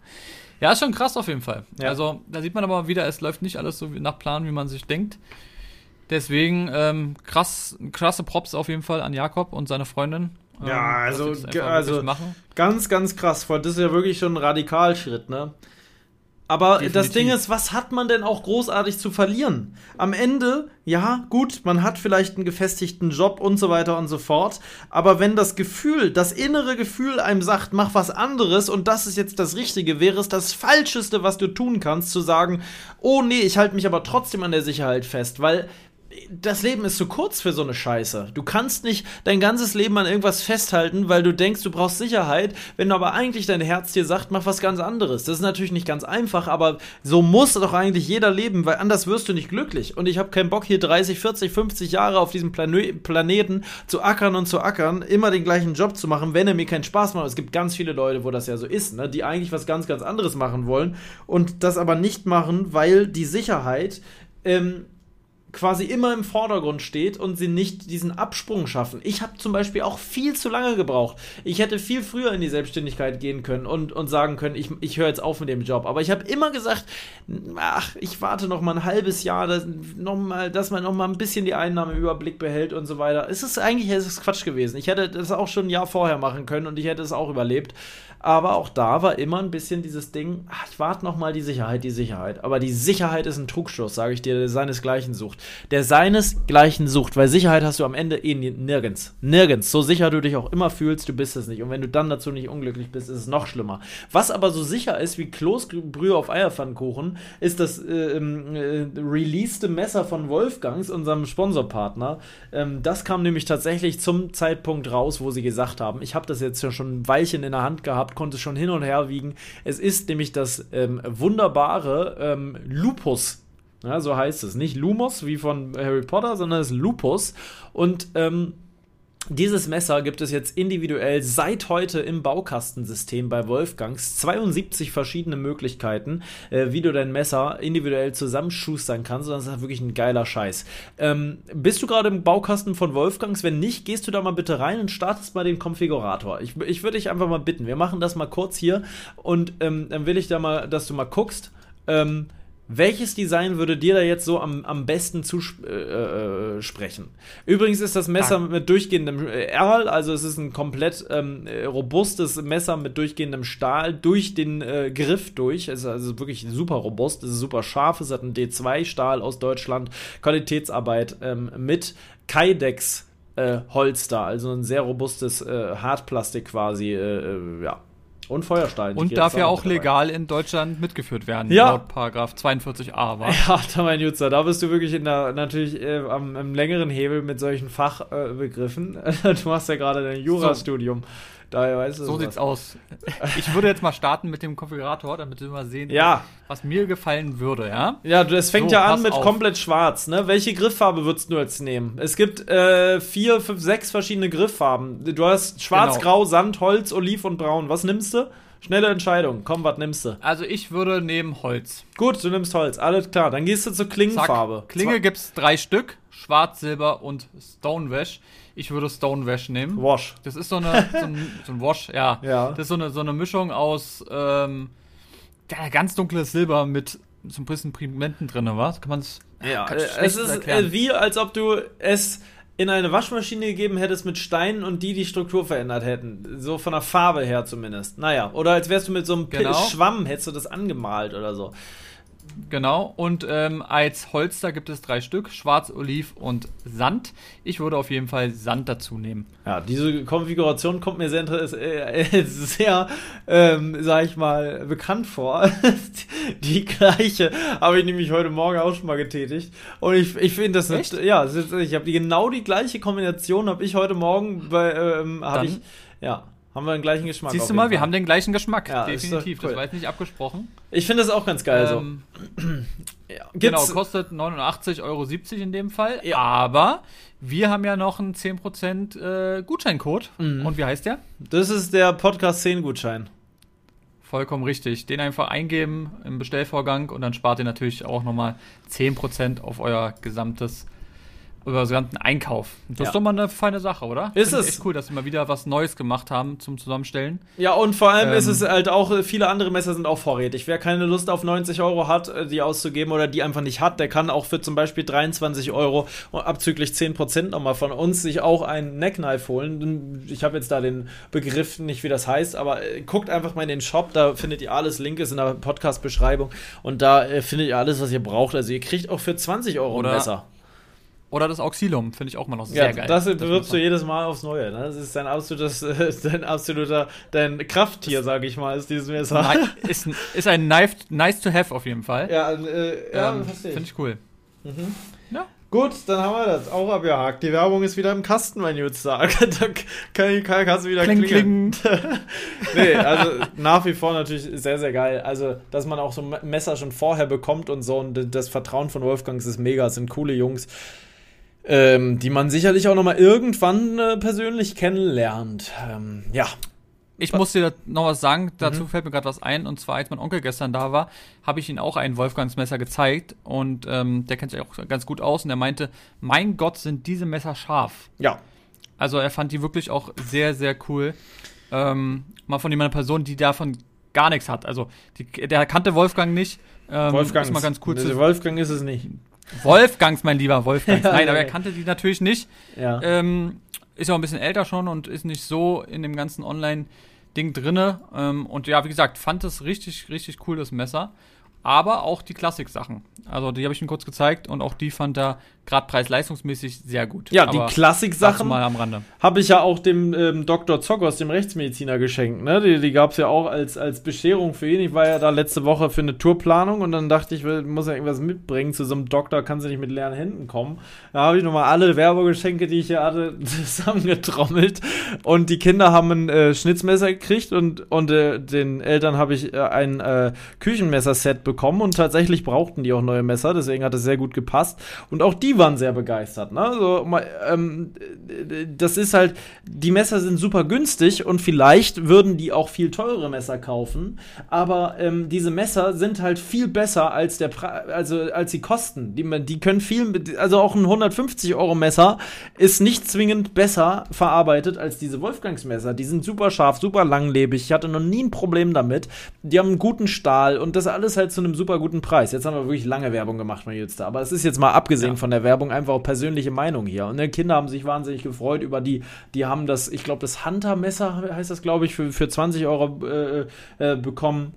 Ja, ist schon krass auf jeden Fall. Ja. Also, da sieht man aber wieder, es läuft nicht alles so nach Plan, wie man sich denkt. Deswegen, ähm, krass, krasse Props auf jeden Fall an Jakob und seine Freundin. Ähm, Ja, also, also-. Ganz, ganz krass. Das ist ja wirklich schon ein Radikalschritt, ne? Aber das Definitiv. Ding ist, was hat man denn auch großartig zu verlieren? Am Ende, ja, gut, man hat vielleicht einen gefestigten Job und so weiter und so fort. Aber wenn das Gefühl, das innere Gefühl einem sagt, mach was anderes und das ist jetzt das Richtige, wäre es das Falscheste, was du tun kannst, zu sagen, oh nee, ich halte mich aber trotzdem an der Sicherheit fest, weil das Leben ist zu kurz für so eine Scheiße. Du kannst nicht dein ganzes Leben an irgendwas festhalten, weil du denkst, du brauchst Sicherheit, wenn aber eigentlich dein Herz dir sagt, mach was ganz anderes. Das ist natürlich nicht ganz einfach, aber so muss doch eigentlich jeder leben, weil anders wirst du nicht glücklich. Und ich habe keinen Bock, hier 30, 40, 50 Jahre auf diesem Plane Planeten zu ackern und zu ackern, immer den gleichen Job zu machen, wenn er mir keinen Spaß macht. Es gibt ganz viele Leute, wo das ja so ist, ne? die eigentlich was ganz, ganz anderes machen wollen und das aber nicht machen, weil die Sicherheit ähm, quasi immer im Vordergrund steht und sie nicht diesen Absprung schaffen. Ich habe zum Beispiel auch viel zu lange gebraucht. Ich hätte viel früher in die Selbstständigkeit gehen können und, und sagen können, ich, ich höre jetzt auf mit dem Job. Aber ich habe immer gesagt, ach, ich warte noch mal ein halbes Jahr, dass, noch mal, dass man noch mal ein bisschen die Einnahmen Überblick behält und so weiter. Es ist eigentlich es ist Quatsch gewesen. Ich hätte das auch schon ein Jahr vorher machen können und ich hätte es auch überlebt. Aber auch da war immer ein bisschen dieses Ding, ach, ich warte noch mal die Sicherheit, die Sicherheit. Aber die Sicherheit ist ein Trugschluss, sage ich dir, der seinesgleichen sucht. der seinesgleichen sucht, weil Sicherheit hast du am Ende eh nirgends. Nirgends. So sicher du dich auch immer fühlst, du bist es nicht. Und wenn du dann dazu nicht unglücklich bist, ist es noch schlimmer. Was aber so sicher ist wie Kloßbrühe auf Eierpfannkuchen, ist das äh, äh, releaste Messer von Wolfgangs, unserem Sponsorpartner. Ähm, das kam nämlich tatsächlich zum Zeitpunkt raus, wo sie gesagt haben, ich habe das jetzt schon ein Weilchen in der Hand gehabt, konnte es schon hin und her wiegen. Es ist nämlich das ähm, wunderbare ähm, Lupus. Ja, so heißt es. Nicht Lumos wie von Harry Potter, sondern es ist Lupus. Und ähm, dieses Messer gibt es jetzt individuell seit heute im Baukastensystem bei Wolfgangs. 72 verschiedene Möglichkeiten, äh, wie du dein Messer individuell zusammenschustern kannst. Das ist wirklich ein geiler Scheiß. Ähm, bist du gerade im Baukasten von Wolfgangs? Wenn nicht, gehst du da mal bitte rein und startest mal den Konfigurator. Ich, ich würde dich einfach mal bitten. Wir machen das mal kurz hier und ähm, dann will ich da mal, dass du mal guckst. Ähm, welches Design würde dir da jetzt so am, am besten zusprechen? Äh, äh, Übrigens ist das Messer mit durchgehendem äh, Erl, also es ist ein komplett ähm, äh, robustes Messer mit durchgehendem Stahl durch den äh, Griff durch. Es ist also wirklich super robust, es ist super scharf, es hat einen D2-Stahl aus Deutschland, Qualitätsarbeit ähm, mit Kydex. Äh, Holster, also ein sehr robustes Hartplastik quasi, ja, und Feuerstein. Und darf ja auch legal in Deutschland mitgeführt werden, ja. laut Paragraph 42a, war. Ja, da mein Jutzer, da bist du wirklich in der, natürlich äh, am, am, längeren Hebel mit solchen Fachbegriffen. Äh, du machst ja gerade dein Jurastudium. So. Daher weißt du so sieht's aus. Ich würde jetzt mal starten mit dem Konfigurator, damit wir mal sehen, ja. was mir gefallen würde, ja? Ja, das fängt so, ja an mit auf. komplett schwarz, ne? Welche Grifffarbe würdest du jetzt nehmen? Es gibt äh, vier, fünf, sechs verschiedene Grifffarben. Du hast schwarz, genau. grau, Sand, Holz, Oliv und Braun. Was nimmst du? Schnelle Entscheidung. Komm, was nimmst du? Also ich würde nehmen Holz. Gut, du nimmst Holz. Alles klar. Dann gehst du zur Klingenfarbe. Zack. Klinge Zwei. gibt's drei Stück. Schwarz, Silber und Stonewash. Ich würde Stonewash nehmen. Wash. Das ist so, eine, so, ein, so ein Wash, ja. ja. Das ist so eine, so eine Mischung aus ähm, ja, ganz dunkles Silber mit so ein bisschen Pigmenten drin, was? Kann man es. Ja, äh, es ist erklären. wie, als ob du es in eine Waschmaschine gegeben hättest mit Steinen und die die Struktur verändert hätten. So von der Farbe her zumindest. Naja, oder als wärst du mit so einem genau. Schwamm, hättest du das angemalt oder so. Genau, und ähm, als Holster gibt es drei Stück: Schwarz, Oliv und Sand. Ich würde auf jeden Fall Sand dazu nehmen. Ja, diese Konfiguration kommt mir sehr, äh, sehr ähm, sag ich mal, bekannt vor. die gleiche habe ich nämlich heute Morgen auch schon mal getätigt. Und ich, ich finde das, Echt? ja, ich habe die genau die gleiche Kombination, habe ich heute Morgen bei, ähm, habe ich, ja. Haben wir den gleichen Geschmack. Siehst du mal, wir haben den gleichen Geschmack. Ja, definitiv. Cool. Das war jetzt nicht abgesprochen. Ich finde das auch ganz geil ähm, so. ja, genau, kostet 89,70 Euro in dem Fall. Ja. Aber wir haben ja noch einen 10% äh, Gutscheincode. Mhm. Und wie heißt der? Das ist der Podcast 10 Gutschein. Vollkommen richtig. Den einfach eingeben im Bestellvorgang und dann spart ihr natürlich auch nochmal 10% auf euer gesamtes über den ganzen Einkauf. Das ja. ist doch mal eine feine Sache, oder? Ist Find es. Echt cool, dass sie mal wieder was Neues gemacht haben zum Zusammenstellen. Ja, und vor allem ähm, ist es halt auch, viele andere Messer sind auch vorrätig. Wer keine Lust auf 90 Euro hat, äh, die auszugeben oder die einfach nicht hat, der kann auch für zum Beispiel 23 Euro abzüglich 10% nochmal von uns sich auch einen Neckknife holen. Ich habe jetzt da den Begriff nicht, wie das heißt, aber äh, guckt einfach mal in den Shop, da findet ihr alles. Link ist in der Podcast-Beschreibung und da äh, findet ihr alles, was ihr braucht. Also ihr kriegt auch für 20 Euro ein Messer. Oder das Auxilum, finde ich auch mal noch sehr ja, geil. Das bewirbst du jedes Mal aufs Neue. Ne? Das ist dein absolutes, dein absoluter, dein Krafttier, sage ich mal, ist dieses Messer. ist, ist ein nice, nice to have auf jeden Fall. Ja, äh, ja ähm, Finde ich cool. Mhm. Ja. Gut, dann haben wir das auch abgehakt. Die Werbung ist wieder im Kasten, mein Jutstag. da kann, kann, kannst du wieder kling, klingeln. nee, also nach wie vor natürlich sehr, sehr geil. Also, dass man auch so ein Messer schon vorher bekommt und so. Und das Vertrauen von Wolfgangs ist mega. Es sind coole Jungs ähm, die man sicherlich auch noch mal irgendwann äh, persönlich kennenlernt. Ähm, ja. Ich muss dir noch was sagen, dazu mhm. fällt mir gerade was ein. Und zwar, als mein Onkel gestern da war, habe ich ihm auch ein Wolfgangsmesser gezeigt. Und ähm, der kennt sich auch ganz gut aus. Und er meinte, mein Gott, sind diese Messer scharf. Ja. Also er fand die wirklich auch sehr, sehr cool. Ähm, mal von jemand Person, die davon gar nichts hat. Also die, der kannte Wolfgang nicht. Ähm, Wolfgang ist mal ganz cool Wolfgang ist es nicht. Wolfgangs, mein lieber Wolfgangs. Nein, aber er kannte die natürlich nicht. Ja. Ähm, ist ja auch ein bisschen älter schon und ist nicht so in dem ganzen Online-Ding drinne. Ähm, und ja, wie gesagt, fand es richtig, richtig cool, das Messer. Aber auch die Klassik-Sachen. Also die habe ich ihm kurz gezeigt und auch die fand er gerade preis-leistungsmäßig sehr gut. Ja, die Klassik-Sachen habe ich ja auch dem ähm, Dr. Zockers, dem Rechtsmediziner, geschenkt. Ne? Die, die gab es ja auch als, als Bescherung für ihn. Ich war ja da letzte Woche für eine Tourplanung und dann dachte ich, ich muss ja irgendwas mitbringen. Zu so einem Doktor kannst du nicht mit leeren Händen kommen. Da habe ich nochmal alle Werbegeschenke, die ich hier hatte, zusammengetrommelt. Und die Kinder haben ein äh, Schnitzmesser gekriegt und, und äh, den Eltern habe ich äh, ein äh, Küchenmesserset bekommen und tatsächlich brauchten die auch neue Messer. Deswegen hat es sehr gut gepasst. Und auch die waren sehr begeistert. Ne? Also, ähm, das ist halt, die Messer sind super günstig und vielleicht würden die auch viel teure Messer kaufen, aber ähm, diese Messer sind halt viel besser als der also als die Kosten. Die, die können viel, also auch ein 150 Euro Messer ist nicht zwingend besser verarbeitet als diese Wolfgangsmesser. Die sind super scharf, super langlebig. Ich hatte noch nie ein Problem damit. Die haben einen guten Stahl und das alles halt zu einem super guten Preis. Jetzt haben wir wirklich lange Werbung gemacht, mein Jüngster. Aber es ist jetzt mal abgesehen ja. von der Werbung einfach auch persönliche Meinung hier. Und die Kinder haben sich wahnsinnig gefreut über die, die haben das, ich glaube, das Hunter-Messer heißt das, glaube ich, für, für 20 Euro äh, äh, bekommen.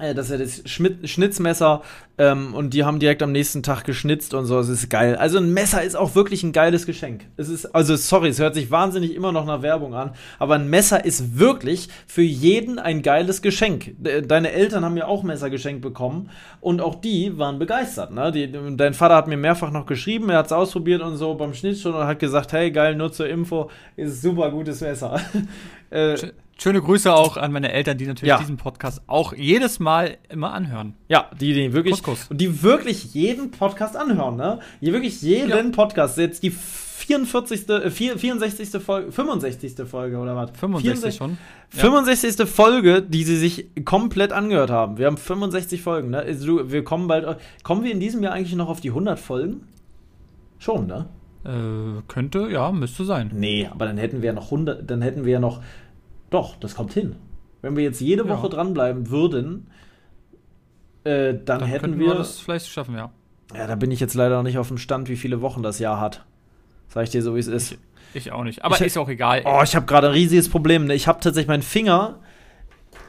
Äh, das ist ja das Schmidt Schnitzmesser ähm, und die haben direkt am nächsten Tag geschnitzt und so. Es ist geil. Also ein Messer ist auch wirklich ein geiles Geschenk. Es ist, also sorry, es hört sich wahnsinnig immer noch nach Werbung an, aber ein Messer ist wirklich für jeden ein geiles Geschenk. Deine Eltern haben ja auch Messer geschenkt bekommen und auch die waren begeistert. Ne? Die, dein Vater hat mir mehrfach noch geschrieben, er hat es ausprobiert und so beim Schnitt schon und hat gesagt, hey geil, nur zur Info, ist super gutes Messer. äh, Schöne Grüße auch an meine Eltern, die natürlich ja. diesen Podcast auch jedes Mal immer anhören. Ja, die, die wirklich, Kuss, Kuss. die wirklich jeden Podcast anhören, ne? Die wirklich jeden ja. Podcast, jetzt die 44., äh, 64. Folge, 65. Folge oder was? 65 schon. Ja. 65. Folge, die sie sich komplett angehört haben. Wir haben 65 Folgen, ne? Also, wir kommen bald, kommen wir in diesem Jahr eigentlich noch auf die 100 Folgen? Schon, ne? Äh, könnte, ja, müsste sein. Nee, aber dann hätten wir ja noch 100, dann hätten wir ja noch doch, das kommt hin. Wenn wir jetzt jede Woche ja. dranbleiben würden, äh, dann, dann, hätten wir, wir das vielleicht schaffen, ja. Ja, da bin ich jetzt leider noch nicht auf dem Stand, wie viele Wochen das Jahr hat. Sag ich dir so, wie es ist. Ich, ich, auch nicht. Aber ich, ist auch egal. Oh, ich habe gerade ein riesiges Problem. Ne? Ich habe tatsächlich meinen Finger.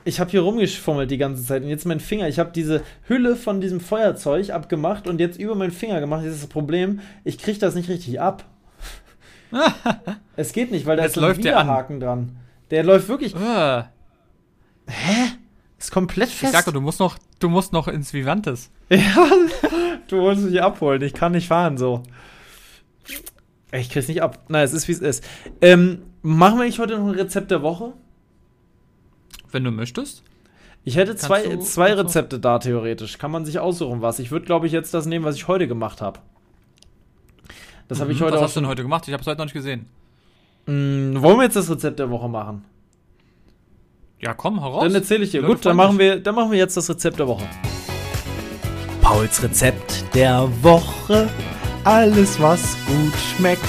Ich habe hier rumgefummelt die ganze Zeit. Und jetzt mein Finger. Ich habe diese Hülle von diesem Feuerzeug abgemacht und jetzt über meinen Finger gemacht. Jetzt ist das Problem, ich kriege das nicht richtig ab. es geht nicht, weil da jetzt ist ein Widerhaken dran. Der läuft wirklich. Uh. Hä? Ist komplett fest. Ich sag doch, du musst noch, du musst noch ins Vivantes. Ja, du musst mich abholen. Ich kann nicht fahren so. Ich krieg's nicht ab. Nein, es ist wie es ist. Ähm, machen wir nicht heute noch ein Rezept der Woche? Wenn du möchtest. Ich hätte zwei, du, zwei Rezepte da theoretisch. Kann man sich aussuchen, was. Ich würde, glaube ich, jetzt das nehmen, was ich heute gemacht habe. Das mhm, habe ich heute Was hast du denn heute gemacht? Ich habe es heute noch nicht gesehen. Hm, wollen wir jetzt das Rezept der Woche machen? Ja, komm, heraus. Dann erzähle ich dir. Gut, dann machen, wir, dann machen wir jetzt das Rezept der Woche. Pauls Rezept der Woche. Alles, was gut schmeckt.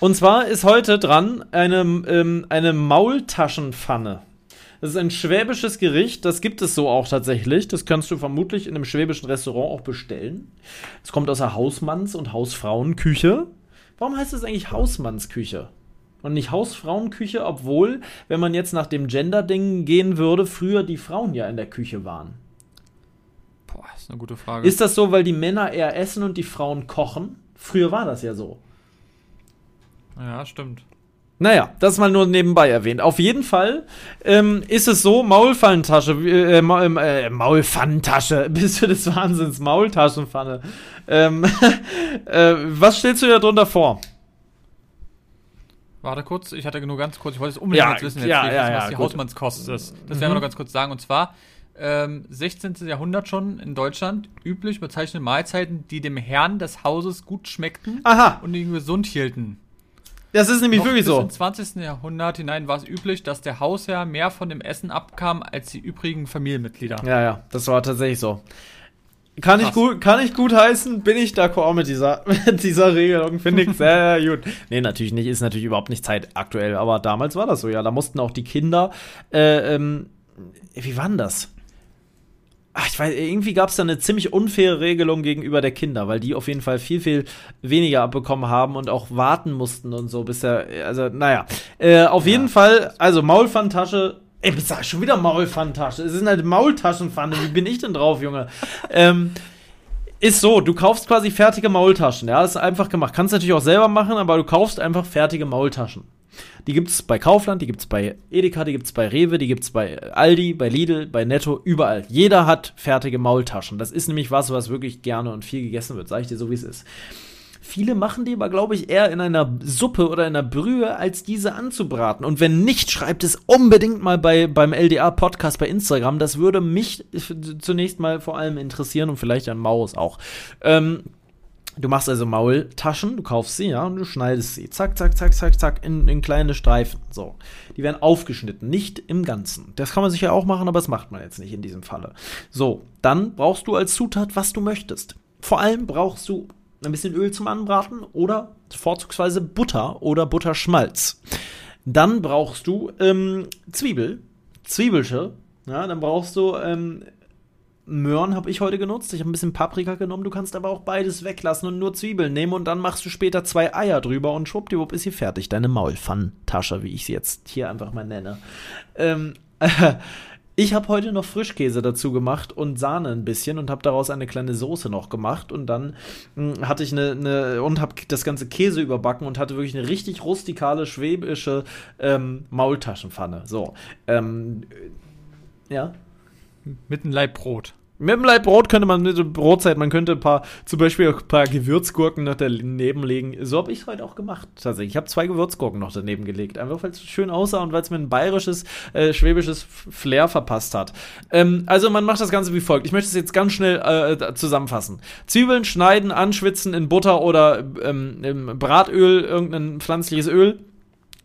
Und zwar ist heute dran eine, ähm, eine Maultaschenpfanne. Das ist ein schwäbisches Gericht, das gibt es so auch tatsächlich. Das kannst du vermutlich in einem schwäbischen Restaurant auch bestellen. Es kommt aus der Hausmanns- und Hausfrauenküche. Warum heißt es eigentlich Hausmannsküche? Und nicht Hausfrauenküche, obwohl, wenn man jetzt nach dem Gender-Ding gehen würde, früher die Frauen ja in der Küche waren. Boah, ist eine gute Frage. Ist das so, weil die Männer eher essen und die Frauen kochen? Früher war das ja so. Ja, stimmt. Naja, das mal nur nebenbei erwähnt. Auf jeden Fall ähm, ist es so, Maulfallentasche, äh, äh, äh, Maulpfannentasche, bist du des Wahnsinns, Maultaschenpfanne. Ähm, äh, was stellst du dir darunter vor? Warte kurz, ich hatte nur ganz kurz, ich wollte es unbedingt ja, jetzt wissen, jetzt ja, ja, ja, was die Hausmannskost ist. Das mhm. werden wir mhm. noch ganz kurz sagen. Und zwar, ähm, 16. Jahrhundert schon in Deutschland üblich bezeichnete Mahlzeiten, die dem Herrn des Hauses gut schmeckten Aha. und ihn gesund hielten. Das ist nämlich Noch wirklich bis so. Im 20. Jahrhundert hinein war es üblich, dass der Hausherr mehr von dem Essen abkam als die übrigen Familienmitglieder. Ja, ja, das war tatsächlich so. Kann ich, gut, kann ich gut heißen, bin ich d'accord mit dieser, mit dieser Regelung, finde ich sehr gut. Nee, natürlich nicht, ist natürlich überhaupt nicht zeitaktuell, aber damals war das so, ja. Da mussten auch die Kinder, äh, ähm, wie war denn das? Ach, ich weiß, irgendwie gab es da eine ziemlich unfaire Regelung gegenüber der Kinder, weil die auf jeden Fall viel, viel weniger abbekommen haben und auch warten mussten und so, bis er, also, naja. Äh, auf ja. jeden Fall, also Maulpfanntasche, ey, ich sag schon wieder Maulpfanntasche. Es ist eine Maultaschenpfanne, wie bin ich denn drauf, Junge? ähm, Ist so, du kaufst quasi fertige Maultaschen. Ja, das ist einfach gemacht. Kannst natürlich auch selber machen, aber du kaufst einfach fertige Maultaschen. Die gibt es bei Kaufland, die gibt es bei Edeka, die gibt es bei Rewe, die gibt es bei Aldi, bei Lidl, bei Netto, überall. Jeder hat fertige Maultaschen. Das ist nämlich was, was wirklich gerne und viel gegessen wird, sag ich dir so, wie es ist. Viele machen die aber, glaube ich, eher in einer Suppe oder in einer Brühe, als diese anzubraten. Und wenn nicht, schreibt es unbedingt mal bei, beim LDA-Podcast bei Instagram. Das würde mich zunächst mal vor allem interessieren und vielleicht an Maus auch. Ähm, Du machst also Maultaschen, du kaufst sie, ja, und du schneidest sie. Zack, zack, zack, zack, zack, in, in kleine Streifen. So. Die werden aufgeschnitten, nicht im Ganzen. Das kann man sicher auch machen, aber das macht man jetzt nicht in diesem Falle. So, dann brauchst du als Zutat, was du möchtest. Vor allem brauchst du ein bisschen Öl zum Anbraten oder vorzugsweise Butter oder Butterschmalz. Dann brauchst du ähm, Zwiebel, Zwiebelsche. Ja, dann brauchst du ähm, Möhren habe ich heute genutzt. Ich habe ein bisschen Paprika genommen. Du kannst aber auch beides weglassen und nur Zwiebeln nehmen und dann machst du später zwei Eier drüber und schwuppdiwupp ist hier fertig. Deine Maulpfanntasche, wie ich sie jetzt hier einfach mal nenne. Ähm, äh, ich habe heute noch Frischkäse dazu gemacht und Sahne ein bisschen und habe daraus eine kleine Soße noch gemacht und dann mh, hm, hatte ich eine, eine und habe das ganze Käse überbacken und hatte wirklich eine richtig rustikale schwäbische ähm, Maultaschenpfanne. So, ähm, ja. Mit einem Leib Brot. Mit dem Leib Brot könnte man mit der Brotzeit, man könnte ein paar, zum Beispiel ein paar Gewürzgurken noch daneben legen. So habe ich es heute auch gemacht, tatsächlich. Ich habe zwei Gewürzgurken noch daneben gelegt. Einfach weil es schön aussah und weil es mir ein bayerisches, äh, schwäbisches Flair verpasst hat. Ähm, also man macht das Ganze wie folgt. Ich möchte es jetzt ganz schnell äh, zusammenfassen. Zwiebeln schneiden, anschwitzen in Butter oder ähm, Bratöl, irgendein pflanzliches Öl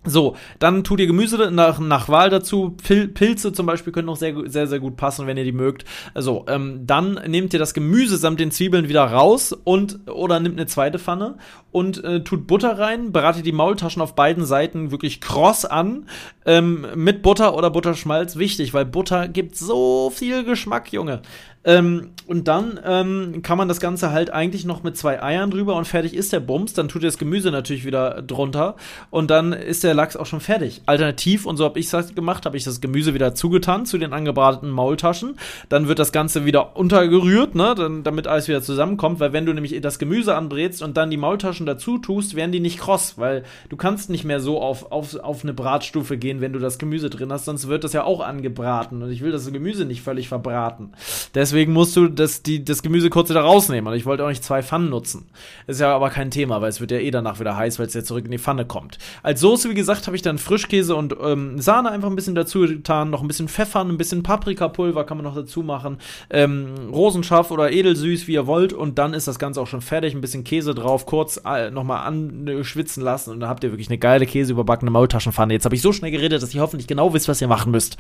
so, dann tut ihr Gemüse nach, nach Wahl dazu. Pil Pilze zum Beispiel können auch sehr, sehr, sehr gut passen, wenn ihr die mögt. Also, ähm, dann nehmt ihr das Gemüse samt den Zwiebeln wieder raus und oder nimmt eine zweite Pfanne und äh, tut Butter rein, bratet die Maultaschen auf beiden Seiten wirklich kross an. Ähm, mit Butter oder Butterschmalz. Wichtig, weil Butter gibt so viel Geschmack, Junge. Ähm, und dann ähm, kann man das Ganze halt eigentlich noch mit zwei Eiern drüber und fertig ist der Bums. Dann tut ihr das Gemüse natürlich wieder drunter und dann ist der Lachs auch schon fertig. Alternativ, und so habe ich es gemacht, habe ich das Gemüse wieder zugetan zu den angebrateten Maultaschen. Dann wird das Ganze wieder untergerührt, ne, dann, damit alles wieder zusammenkommt, weil wenn du nämlich das Gemüse anbrätst und dann die Maultaschen dazu tust, werden die nicht kross, weil du kannst nicht mehr so auf, auf, auf eine Bratstufe gehen, wenn du das Gemüse drin hast, sonst wird das ja auch angebraten und ich will das Gemüse nicht völlig verbraten. Deswegen deswegen musst du das, die, das Gemüse kurz wieder rausnehmen. Und ich wollte auch nicht zwei Pfannen nutzen. Ist ja aber kein Thema, weil es wird ja eh danach wieder heiß, weil es ja zurück in die Pfanne kommt. Als Soße, wie gesagt, habe ich dann Frischkäse und ähm, Sahne einfach ein bisschen dazu getan. Noch ein bisschen Pfeffer, ein bisschen Paprikapulver kann man noch dazu machen. Ähm, Rosenscharf oder edelsüß, wie ihr wollt. Und dann ist das Ganze auch schon fertig. Ein bisschen Käse drauf, kurz äh, nochmal anschwitzen lassen. Und dann habt ihr wirklich eine geile Käse überbackene Maultaschenpfanne. Jetzt habe ich so schnell geredet, dass ihr hoffentlich genau wisst, was ihr machen müsst.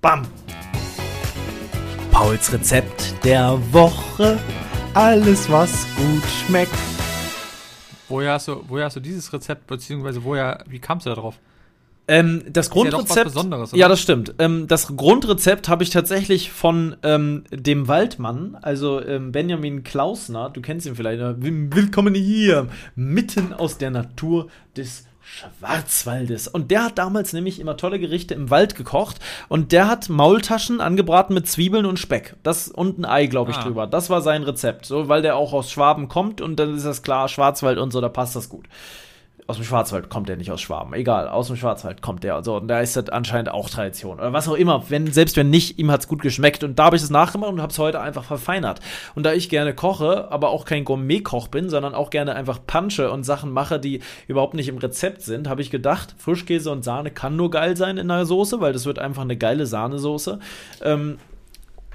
Bam! Pauls Rezept der Woche. Alles, was gut schmeckt. Woher hast du, woher hast du dieses Rezept, beziehungsweise woher, wie kamst du da drauf? Ähm, das Grundrezept. Ja, ja, das stimmt. Ähm, das Grundrezept habe ich tatsächlich von ähm, dem Waldmann, also ähm, Benjamin Klausner, du kennst ihn vielleicht, ne? willkommen hier, mitten aus der Natur des Schwarzwaldes. Und der hat damals nämlich immer tolle Gerichte im Wald gekocht. Und der hat Maultaschen angebraten mit Zwiebeln und Speck. Das und ein Ei, glaube ich, ah. drüber. Das war sein Rezept. So, weil der auch aus Schwaben kommt und dann ist das klar, Schwarzwald und so, da passt das gut aus dem Schwarzwald kommt der nicht aus Schwaben. Egal, aus dem Schwarzwald kommt der. Also, und da ist das anscheinend auch Tradition. Oder was auch immer. Wenn, selbst wenn nicht, ihm hat es gut geschmeckt. Und da habe ich es nachgemacht und habe es heute einfach verfeinert. Und da ich gerne koche, aber auch kein Gourmet-Koch bin, sondern auch gerne einfach punche und Sachen mache, die überhaupt nicht im Rezept sind, habe ich gedacht, Frischkäse und Sahne kann nur geil sein in einer Soße, weil das wird einfach eine geile Sahnesoße. Ähm,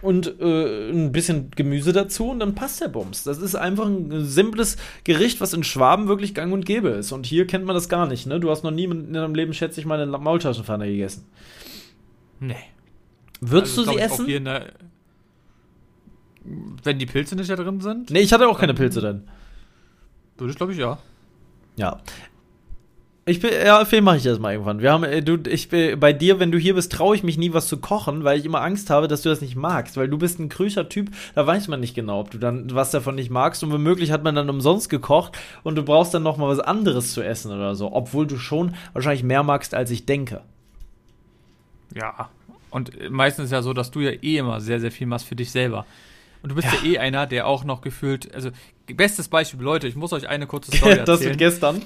und äh, ein bisschen Gemüse dazu und dann passt der Bums. Das ist einfach ein simples Gericht, was in Schwaben wirklich gang und gäbe ist. Und hier kennt man das gar nicht, ne? Du hast noch nie in deinem Leben, schätze ich, mal eine Maultaschenpfanne gegessen. Nee. Würdest also, du sie essen? Der, wenn die Pilze nicht da drin sind? Nee, ich hatte auch keine Pilze drin. Würde ich, glaube ich, ja. Ja. Ich bin, ja, Film mache ich das mal irgendwann. Wir haben, äh, du, ich bei dir, wenn du hier bist, traue ich mich nie, was zu kochen, weil ich immer Angst habe, dass du das nicht magst, weil du bist ein krücher Typ, da weiß man nicht genau, ob du dann was davon nicht magst und womöglich hat man dann umsonst gekocht und du brauchst dann noch mal was anderes zu essen oder so, obwohl du schon wahrscheinlich mehr magst, als ich denke. Ja, und meistens ist ja so, dass du ja eh immer sehr, sehr viel machst für dich selber. Und du bist ja. ja eh einer, der auch noch gefühlt, also bestes Beispiel, Leute, ich muss euch eine kurze Story erzählen. das wird gestern.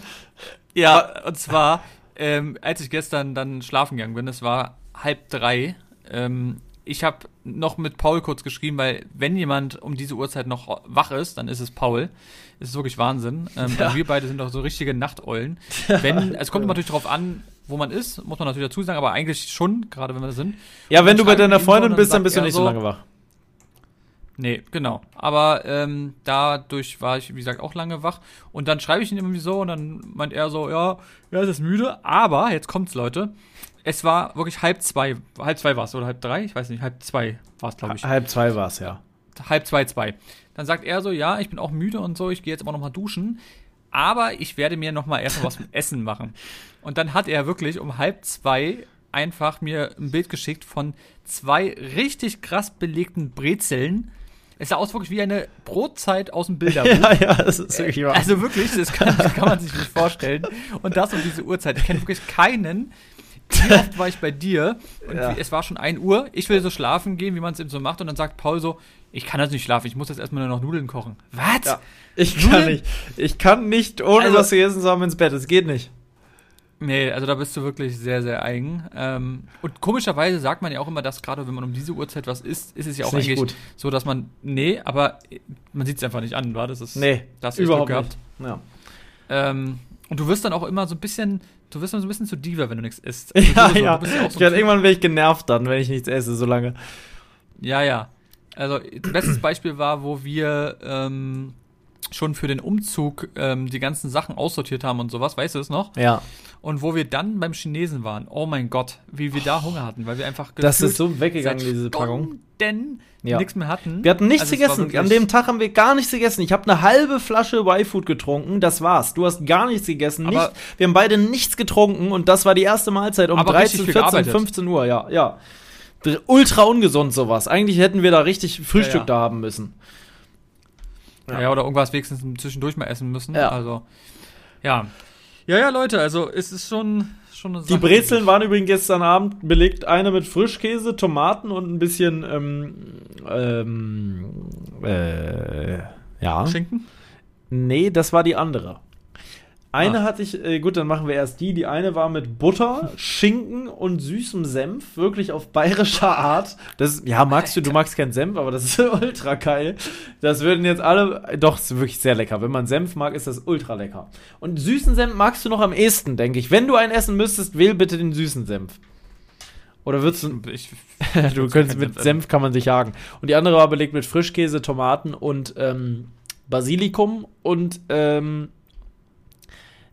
Ja, und zwar, ähm, als ich gestern dann schlafen gegangen bin, es war halb drei, ähm, ich habe noch mit Paul kurz geschrieben, weil wenn jemand um diese Uhrzeit noch wach ist, dann ist es Paul. Das ist wirklich Wahnsinn. Ähm, ja. Wir beide sind doch so richtige Nachteulen. Wenn, es kommt immer natürlich darauf an, wo man ist, muss man natürlich dazu sagen, aber eigentlich schon, gerade wenn wir da sind. Ja, wenn du bei deiner Freundin bist, dann bist du nicht so lange wach. Nee, genau. Aber ähm, dadurch war ich, wie gesagt, auch lange wach. Und dann schreibe ich ihn irgendwie so und dann meint er so, ja, er ist müde. Aber, jetzt kommt's, Leute. Es war wirklich halb zwei. Halb zwei war es oder halb drei? Ich weiß nicht, halb zwei war es, glaube ich. Halb zwei war es, ja. Halb zwei, zwei. Dann sagt er so, ja, ich bin auch müde und so, ich gehe jetzt immer noch mal duschen. Aber ich werde mir noch mal erstmal was zum Essen machen. Und dann hat er wirklich um halb zwei einfach mir ein Bild geschickt von zwei richtig krass belegten Brezeln es sah aus wirklich wie eine Brotzeit aus dem Bilderbuch. ja, ja, das ist wirklich wahr. Also wirklich, das kann, das kann man sich nicht vorstellen. Und das um diese Uhrzeit. Ich kenne wirklich keinen. Wie oft war ich bei dir und ja. es war schon 1 Uhr. Ich will so schlafen gehen, wie man es eben so macht. Und dann sagt Paul so: Ich kann das nicht schlafen, ich muss jetzt erstmal nur noch Nudeln kochen. Was? Ja. Ich Nudeln? kann nicht. Ich kann nicht, ohne also, was zu essen zu haben, ins Bett. Es geht nicht. Nee, also da bist du wirklich sehr, sehr eigen. Ähm, und komischerweise sagt man ja auch immer, dass gerade wenn man um diese Uhrzeit was isst, ist es ja auch eigentlich gut. so, dass man, nee, aber man sieht es einfach nicht an, war das ist, nee, das überhaupt gehabt. nicht. Ja. Ähm, und du wirst dann auch immer so ein bisschen, du wirst dann so ein bisschen zu Diva, wenn du nichts isst. Also ja, so, ja. ja so irgendwann werde ich genervt dann, wenn ich nichts esse, so lange. Ja, ja. Also, bestes Beispiel war, wo wir ähm, schon für den Umzug ähm, die ganzen Sachen aussortiert haben und sowas, weißt du es noch? Ja. Und wo wir dann beim Chinesen waren, oh mein Gott, wie wir da Hunger hatten, weil wir einfach Das ist so weggegangen, diese Packung. Denn ja. nichts mehr hatten. Wir hatten nichts also gegessen. An dem Tag haben wir gar nichts gegessen. Ich habe eine halbe Flasche Y-Food getrunken, das war's. Du hast gar nichts gegessen. Nicht, wir haben beide nichts getrunken und das war die erste Mahlzeit um 13, 14, 15 Uhr, ja, ja. Ultra ungesund sowas. Eigentlich hätten wir da richtig Frühstück ja, ja. da haben müssen. Ja. ja, oder irgendwas wenigstens zwischendurch mal essen müssen. Ja. Also, ja. Ja, ja, Leute, also es ist schon, schon eine Sache. Die Brezeln waren übrigens gestern Abend belegt, eine mit Frischkäse, Tomaten und ein bisschen, ähm, ähm, äh, ja. Schinken? Nee, das war die andere. Eine ah. hatte ich, äh, gut, dann machen wir erst die. Die eine war mit Butter, Schinken und süßem Senf, wirklich auf bayerischer Art. Das, ja, magst du, du magst keinen Senf, aber das ist ultra geil. Das würden jetzt alle, doch, ist wirklich sehr lecker. Wenn man Senf mag, ist das ultra lecker. Und süßen Senf magst du noch am ehesten, denke ich. Wenn du einen essen müsstest, wähl bitte den süßen Senf. Oder würdest du. Ich, du könntest mit Senf kann man sich jagen. Und die andere war belegt mit Frischkäse, Tomaten und ähm, Basilikum und ähm,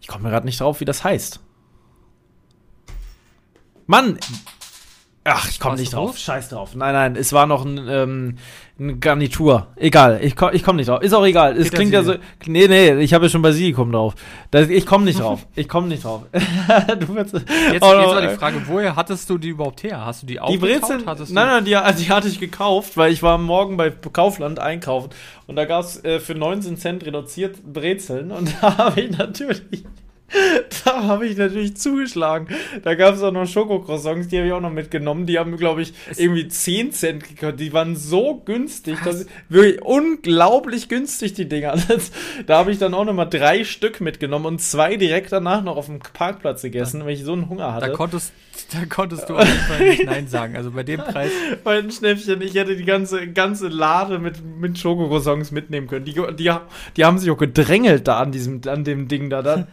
ich komme gerade nicht drauf, wie das heißt. Mann! Ach, ich komme nicht drauf. drauf. Scheiß drauf. Nein, nein, es war noch ein, ähm, eine Garnitur. Egal, ich komme ich komm nicht drauf. Ist auch egal. Es klingt ja so. Nee, nee, ich habe ja schon Basilikum drauf. Das, ich komme nicht drauf. Ich komme nicht drauf. du wirst, jetzt, oh, jetzt war die Frage, woher hattest du die überhaupt her? Hast du die Die Brezeln? Nein, nein, die, also die hatte ich gekauft, weil ich war morgen bei Kaufland einkaufen und da gab es äh, für 19 Cent reduziert Brezeln und da habe ich natürlich da habe ich natürlich zugeschlagen. Da gab es auch noch Schokocroissants, die habe ich auch noch mitgenommen. Die haben, glaube ich, irgendwie 10 Cent gekostet. Die waren so günstig. Das wirklich unglaublich günstig, die Dinger. Das, da habe ich dann auch noch mal drei Stück mitgenommen und zwei direkt danach noch auf dem Parkplatz gegessen, weil ich so einen Hunger hatte. Da konntest, da konntest du auf jeden Fall nicht Nein sagen. Also bei dem Preis. Bei den Schnäppchen, ich hätte die ganze, ganze Lade mit, mit Schokocroissants mitnehmen können. Die, die, die haben sich auch gedrängelt da an, diesem, an dem Ding da. da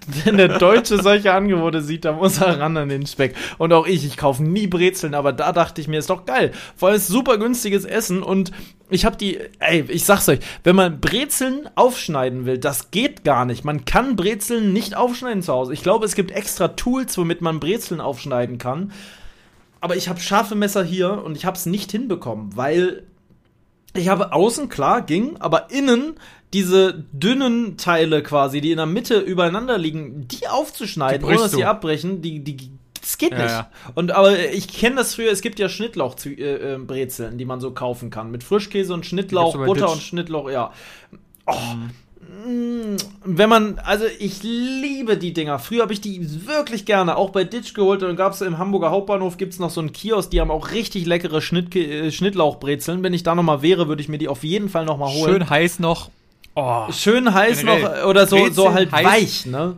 der Deutsche solche Angebote sieht, da muss er ran an den Speck. Und auch ich, ich kaufe nie Brezeln, aber da dachte ich mir, ist doch geil. Vor allem ist super günstiges Essen und ich habe die, ey, ich sag's euch, wenn man Brezeln aufschneiden will, das geht gar nicht. Man kann Brezeln nicht aufschneiden zu Hause. Ich glaube, es gibt extra Tools, womit man Brezeln aufschneiden kann. Aber ich habe scharfe Messer hier und ich habe es nicht hinbekommen, weil ich habe außen klar ging, aber innen diese dünnen Teile quasi, die in der Mitte übereinander liegen, die aufzuschneiden, die ohne dass sie abbrechen, die, die, das geht ja, nicht. Ja. Und aber ich kenne das früher, es gibt ja Schnittlauchbrezeln, äh, äh die man so kaufen kann. Mit Frischkäse und Schnittlauch, Butter und Schnittlauch, ja. Oh, mhm. Mm, wenn man, also ich liebe die Dinger. Früher habe ich die wirklich gerne, auch bei Ditch geholt. Und dann gab es im Hamburger Hauptbahnhof gibt es noch so einen Kiosk, die haben auch richtig leckere Schnitt, äh, Schnittlauchbrezeln. Wenn ich da nochmal wäre, würde ich mir die auf jeden Fall nochmal holen. Schön heiß noch. Oh, Schön heiß noch oder so, so halt heiß. weich, ne?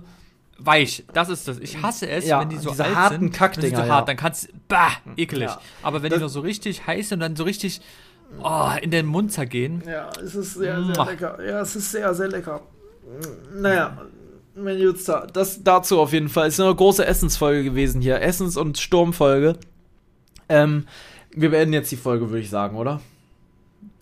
Weich, das ist das. Ich hasse es, ja, wenn die so diese alt harten sind. Kackdinger, so hart, ja. dann kannst bah, ekelig. Ja. Aber wenn Das- die noch so richtig heiß sind und dann so richtig oh, in den Mund zergehen. Ja, es ist sehr, Mua. lecker. Ja, es ist sehr, sehr lecker. Naja, mein Jutster, das dazu auf jeden Fall. Es ist eine große Essensfolge gewesen hier. Essens- und Sturmfolge. Ähm, wir beenden jetzt die Folge, würde ich sagen, oder?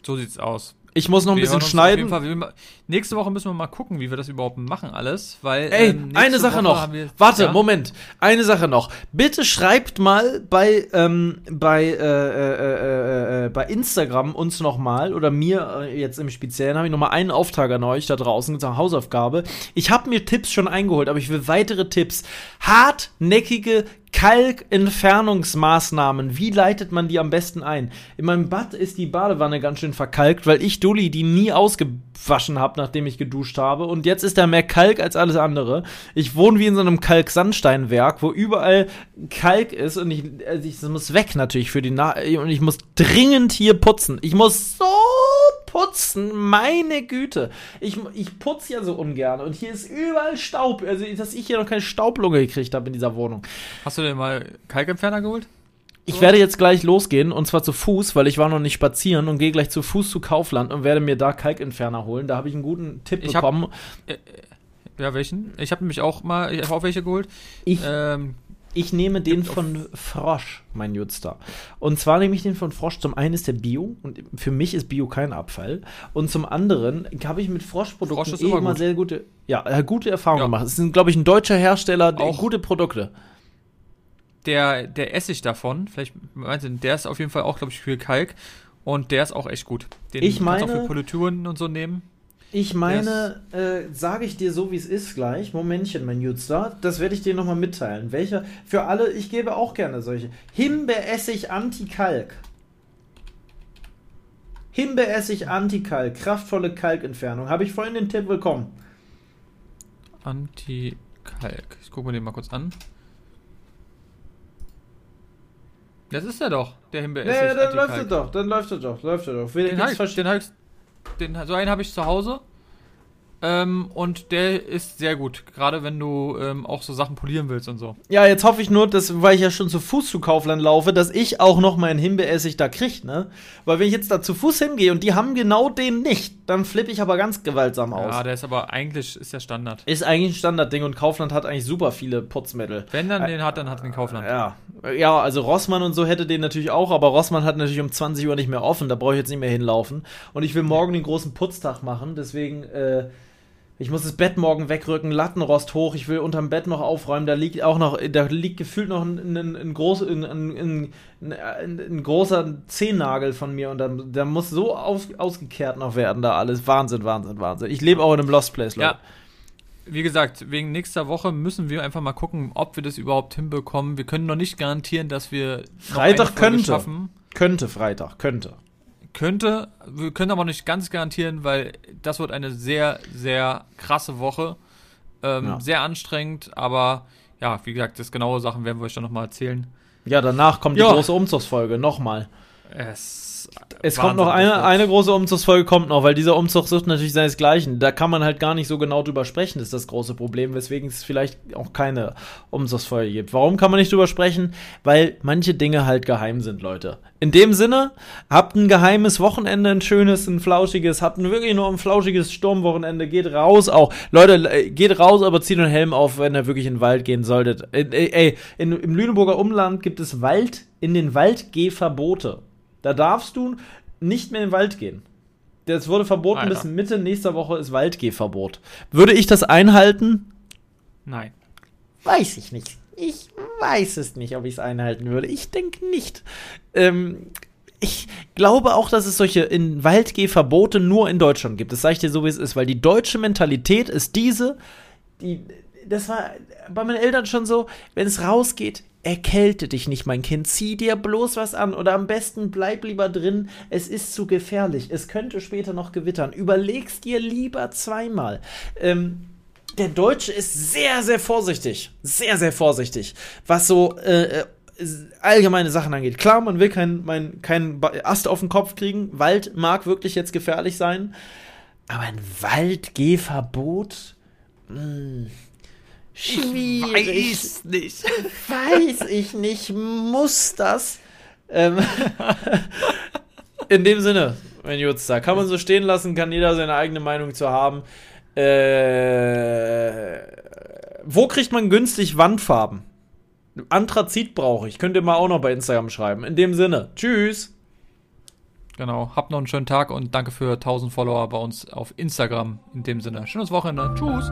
So sieht's aus. Ich muss noch ein Wir bisschen schneiden. Fall- wir- nächste Woche müssen wir mal gucken, wie wir das überhaupt machen alles, weil Ey, ähm, eine Sache Woche noch. wir- Warte, ja? Moment. Eine Sache noch. Bitte schreibt mal bei, ähm, bei, äh, äh, äh, äh, bei Instagram uns noch mal oder mir äh, jetzt im Speziellen habe ich noch mal einen Auftrag an euch da draußen zur Hausaufgabe. Ich habe mir Tipps schon eingeholt, aber ich will weitere Tipps. Hartnäckige Kalkentfernungsmaßnahmen. Wie leitet man die am besten ein? In meinem Bad ist die Badewanne ganz schön verkalkt, weil ich Dulli die nie ausgewaschen habe, nachdem ich geduscht habe. Und jetzt ist da mehr Kalk als alles andere. Ich wohne wie in so einem Kalksandsteinwerk, wo überall Kalk ist und ich, also ich muss weg natürlich für die Na und ich muss dringend hier putzen. Ich muss so putzen, meine Güte. Ich, ich putze ja so ungern und hier ist überall Staub. Also, dass ich hier noch keine Staublunge gekriegt habe in dieser Wohnung. Hast du denn mal Kalkentferner geholt? Ich werde jetzt gleich losgehen und zwar zu Fuß, weil ich war noch nicht spazieren und gehe gleich zu Fuß zu Kaufland und werde mir da Kalkentferner holen. Da habe ich einen guten Tipp Ich hab- bekommen. Ja, welchen? Ich habe nämlich auch mal, ich habe auch welche geholt. Ich, Ähm, ich nehme den von Frosch, mein Jutster. Und zwar nehme ich den von Frosch. Zum einen ist der Bio und für mich ist Bio kein Abfall. Und zum anderen habe ich mit Froschprodukten Frosch eh immer gut. sehr gute, ja, äh, gute Erfahrungen Ja. gemacht. Es sind, glaube ich, ein deutscher Hersteller, Auch- gute Produkte. Der, der Essig davon, vielleicht meinst du, der ist auf jeden Fall auch, glaube ich, für Kalk. Und der ist auch echt gut. Den Ich kannst du auch meine- für Polituren und so nehmen. Ich meine, äh, sage ich dir so, wie es ist gleich. Momentchen, mein Jutster. Das werde ich dir nochmal mitteilen. Welcher, für alle, ich gebe auch gerne solche. Himbeeressig Anti-Kalk. Himbeeressig Anti-Kalk. Kraftvolle Kalkentfernung. Habe ich vorhin den Tipp bekommen. Anti-Kalk. Ich gucke mir den mal kurz an. Das ist er doch, der Himbeeressig. Nee, dann läuft es doch. Dann läuft es doch. Läuft es doch. Den habe ich, den hab ich, den, so einen habe ich zu Hause. Ähm, und der ist sehr gut. Gerade wenn du ähm, auch so Sachen polieren willst und so. Ja, jetzt hoffe ich nur, dass, weil ich ja schon zu Fuß zu Kaufland laufe, dass ich auch noch meinen Himbeeressig da kriege, ne? Weil wenn ich jetzt da zu Fuß hingehe und die haben genau den nicht, dann flippe ich aber ganz gewaltsam aus. Ja, der ist aber eigentlich ist der Standard. Ist eigentlich ein Standardding und Kaufland hat eigentlich super viele Putzmittel. Wenn dann den hat, dann hat den Kaufland. Ja. Ja, also Rossmann und so hätte den natürlich auch, aber Rossmann hat natürlich um 20 Uhr nicht mehr offen, da brauche ich jetzt nicht mehr hinlaufen. Und ich will morgen den großen Putztag machen, deswegen, äh, ich muss das Bett morgen wegrücken, Lattenrost hoch, ich will unterm Bett noch aufräumen, da liegt auch noch, da liegt gefühlt noch ein, ein, ein, groß, ein, ein, großer Zehennagel von mir und da, da muss so aus, ausgekehrt noch werden da alles. Wahnsinn, Wahnsinn, Wahnsinn. Ich lebe auch in einem Lost Place, Leute. Ja. Wie gesagt, wegen nächster Woche müssen wir einfach mal gucken, ob wir das überhaupt hinbekommen. Wir können noch nicht garantieren, dass wir Freitag könnte. schaffen. Könnte Freitag, könnte. Könnte, wir können aber nicht ganz garantieren, weil das wird eine sehr, sehr krasse Woche. Ähm, Ja. Sehr anstrengend, aber ja, wie gesagt, das genaue Sachen werden wir euch dann nochmal erzählen. Ja, danach kommt Ja. die große Umzugsfolge, nochmal. Es, Es Wahnsinn, kommt noch eine, eine große Umzugsfolge, kommt noch, weil dieser Umzug sucht natürlich seinesgleichen. Da kann man halt gar nicht so genau drüber sprechen, ist das große Problem, weswegen es vielleicht auch keine Umzugsfolge gibt. Warum kann man nicht drüber sprechen? Weil manche Dinge halt geheim sind, Leute. In dem Sinne, habt ein geheimes Wochenende, ein schönes, ein flauschiges, habt ein wirklich nur ein flauschiges Sturmwochenende, geht raus auch. Leute, äh, geht raus, aber zieht einen Helm auf, wenn ihr wirklich in den Wald gehen solltet. Äh, äh, Ey, in, im Lüneburger Umland gibt es Wald, in den Waldgehverbote. Da darfst du nicht mehr in den Wald gehen. Das wurde verboten Alter. bis Mitte nächster Woche ist Waldgehverbot. Würde ich das einhalten? Nein. Weiß ich nicht. Ich weiß es nicht, ob ich es einhalten würde. Ich denke nicht. Ähm, ich glaube auch, dass es solche in Waldgehverbote nur in Deutschland gibt. Das sage ich dir so, wie es ist, weil die deutsche Mentalität ist diese, die, das war bei meinen Eltern schon so, wenn es rausgeht, erkälte dich nicht, mein Kind. Zieh dir bloß was an oder am besten bleib lieber drin. Es ist zu gefährlich. Es könnte später noch gewittern. Überleg's dir lieber zweimal. Ähm, der Deutsche ist sehr, sehr vorsichtig. Sehr, sehr vorsichtig. Was so äh, äh allgemeine Sachen angeht. Klar, man will keinen kein Ast auf den Kopf kriegen. Wald mag wirklich jetzt gefährlich sein. Aber ein Waldgehverbot? Hm. Schwierig. Ich weiß nicht. Weiß ich nicht. Muss das? Ähm, in dem Sinne, mein Jutz, da kann man so stehen lassen, kann jeder seine eigene Meinung zu haben. Äh, wo kriegt man günstig Wandfarben? Anthrazit brauche ich. Könnt ihr mal auch noch bei Instagram schreiben. In dem Sinne, tschüss. Genau, habt noch einen schönen Tag und danke für 1000 Follower bei uns auf Instagram. In dem Sinne, schönes Wochenende. Tschüss.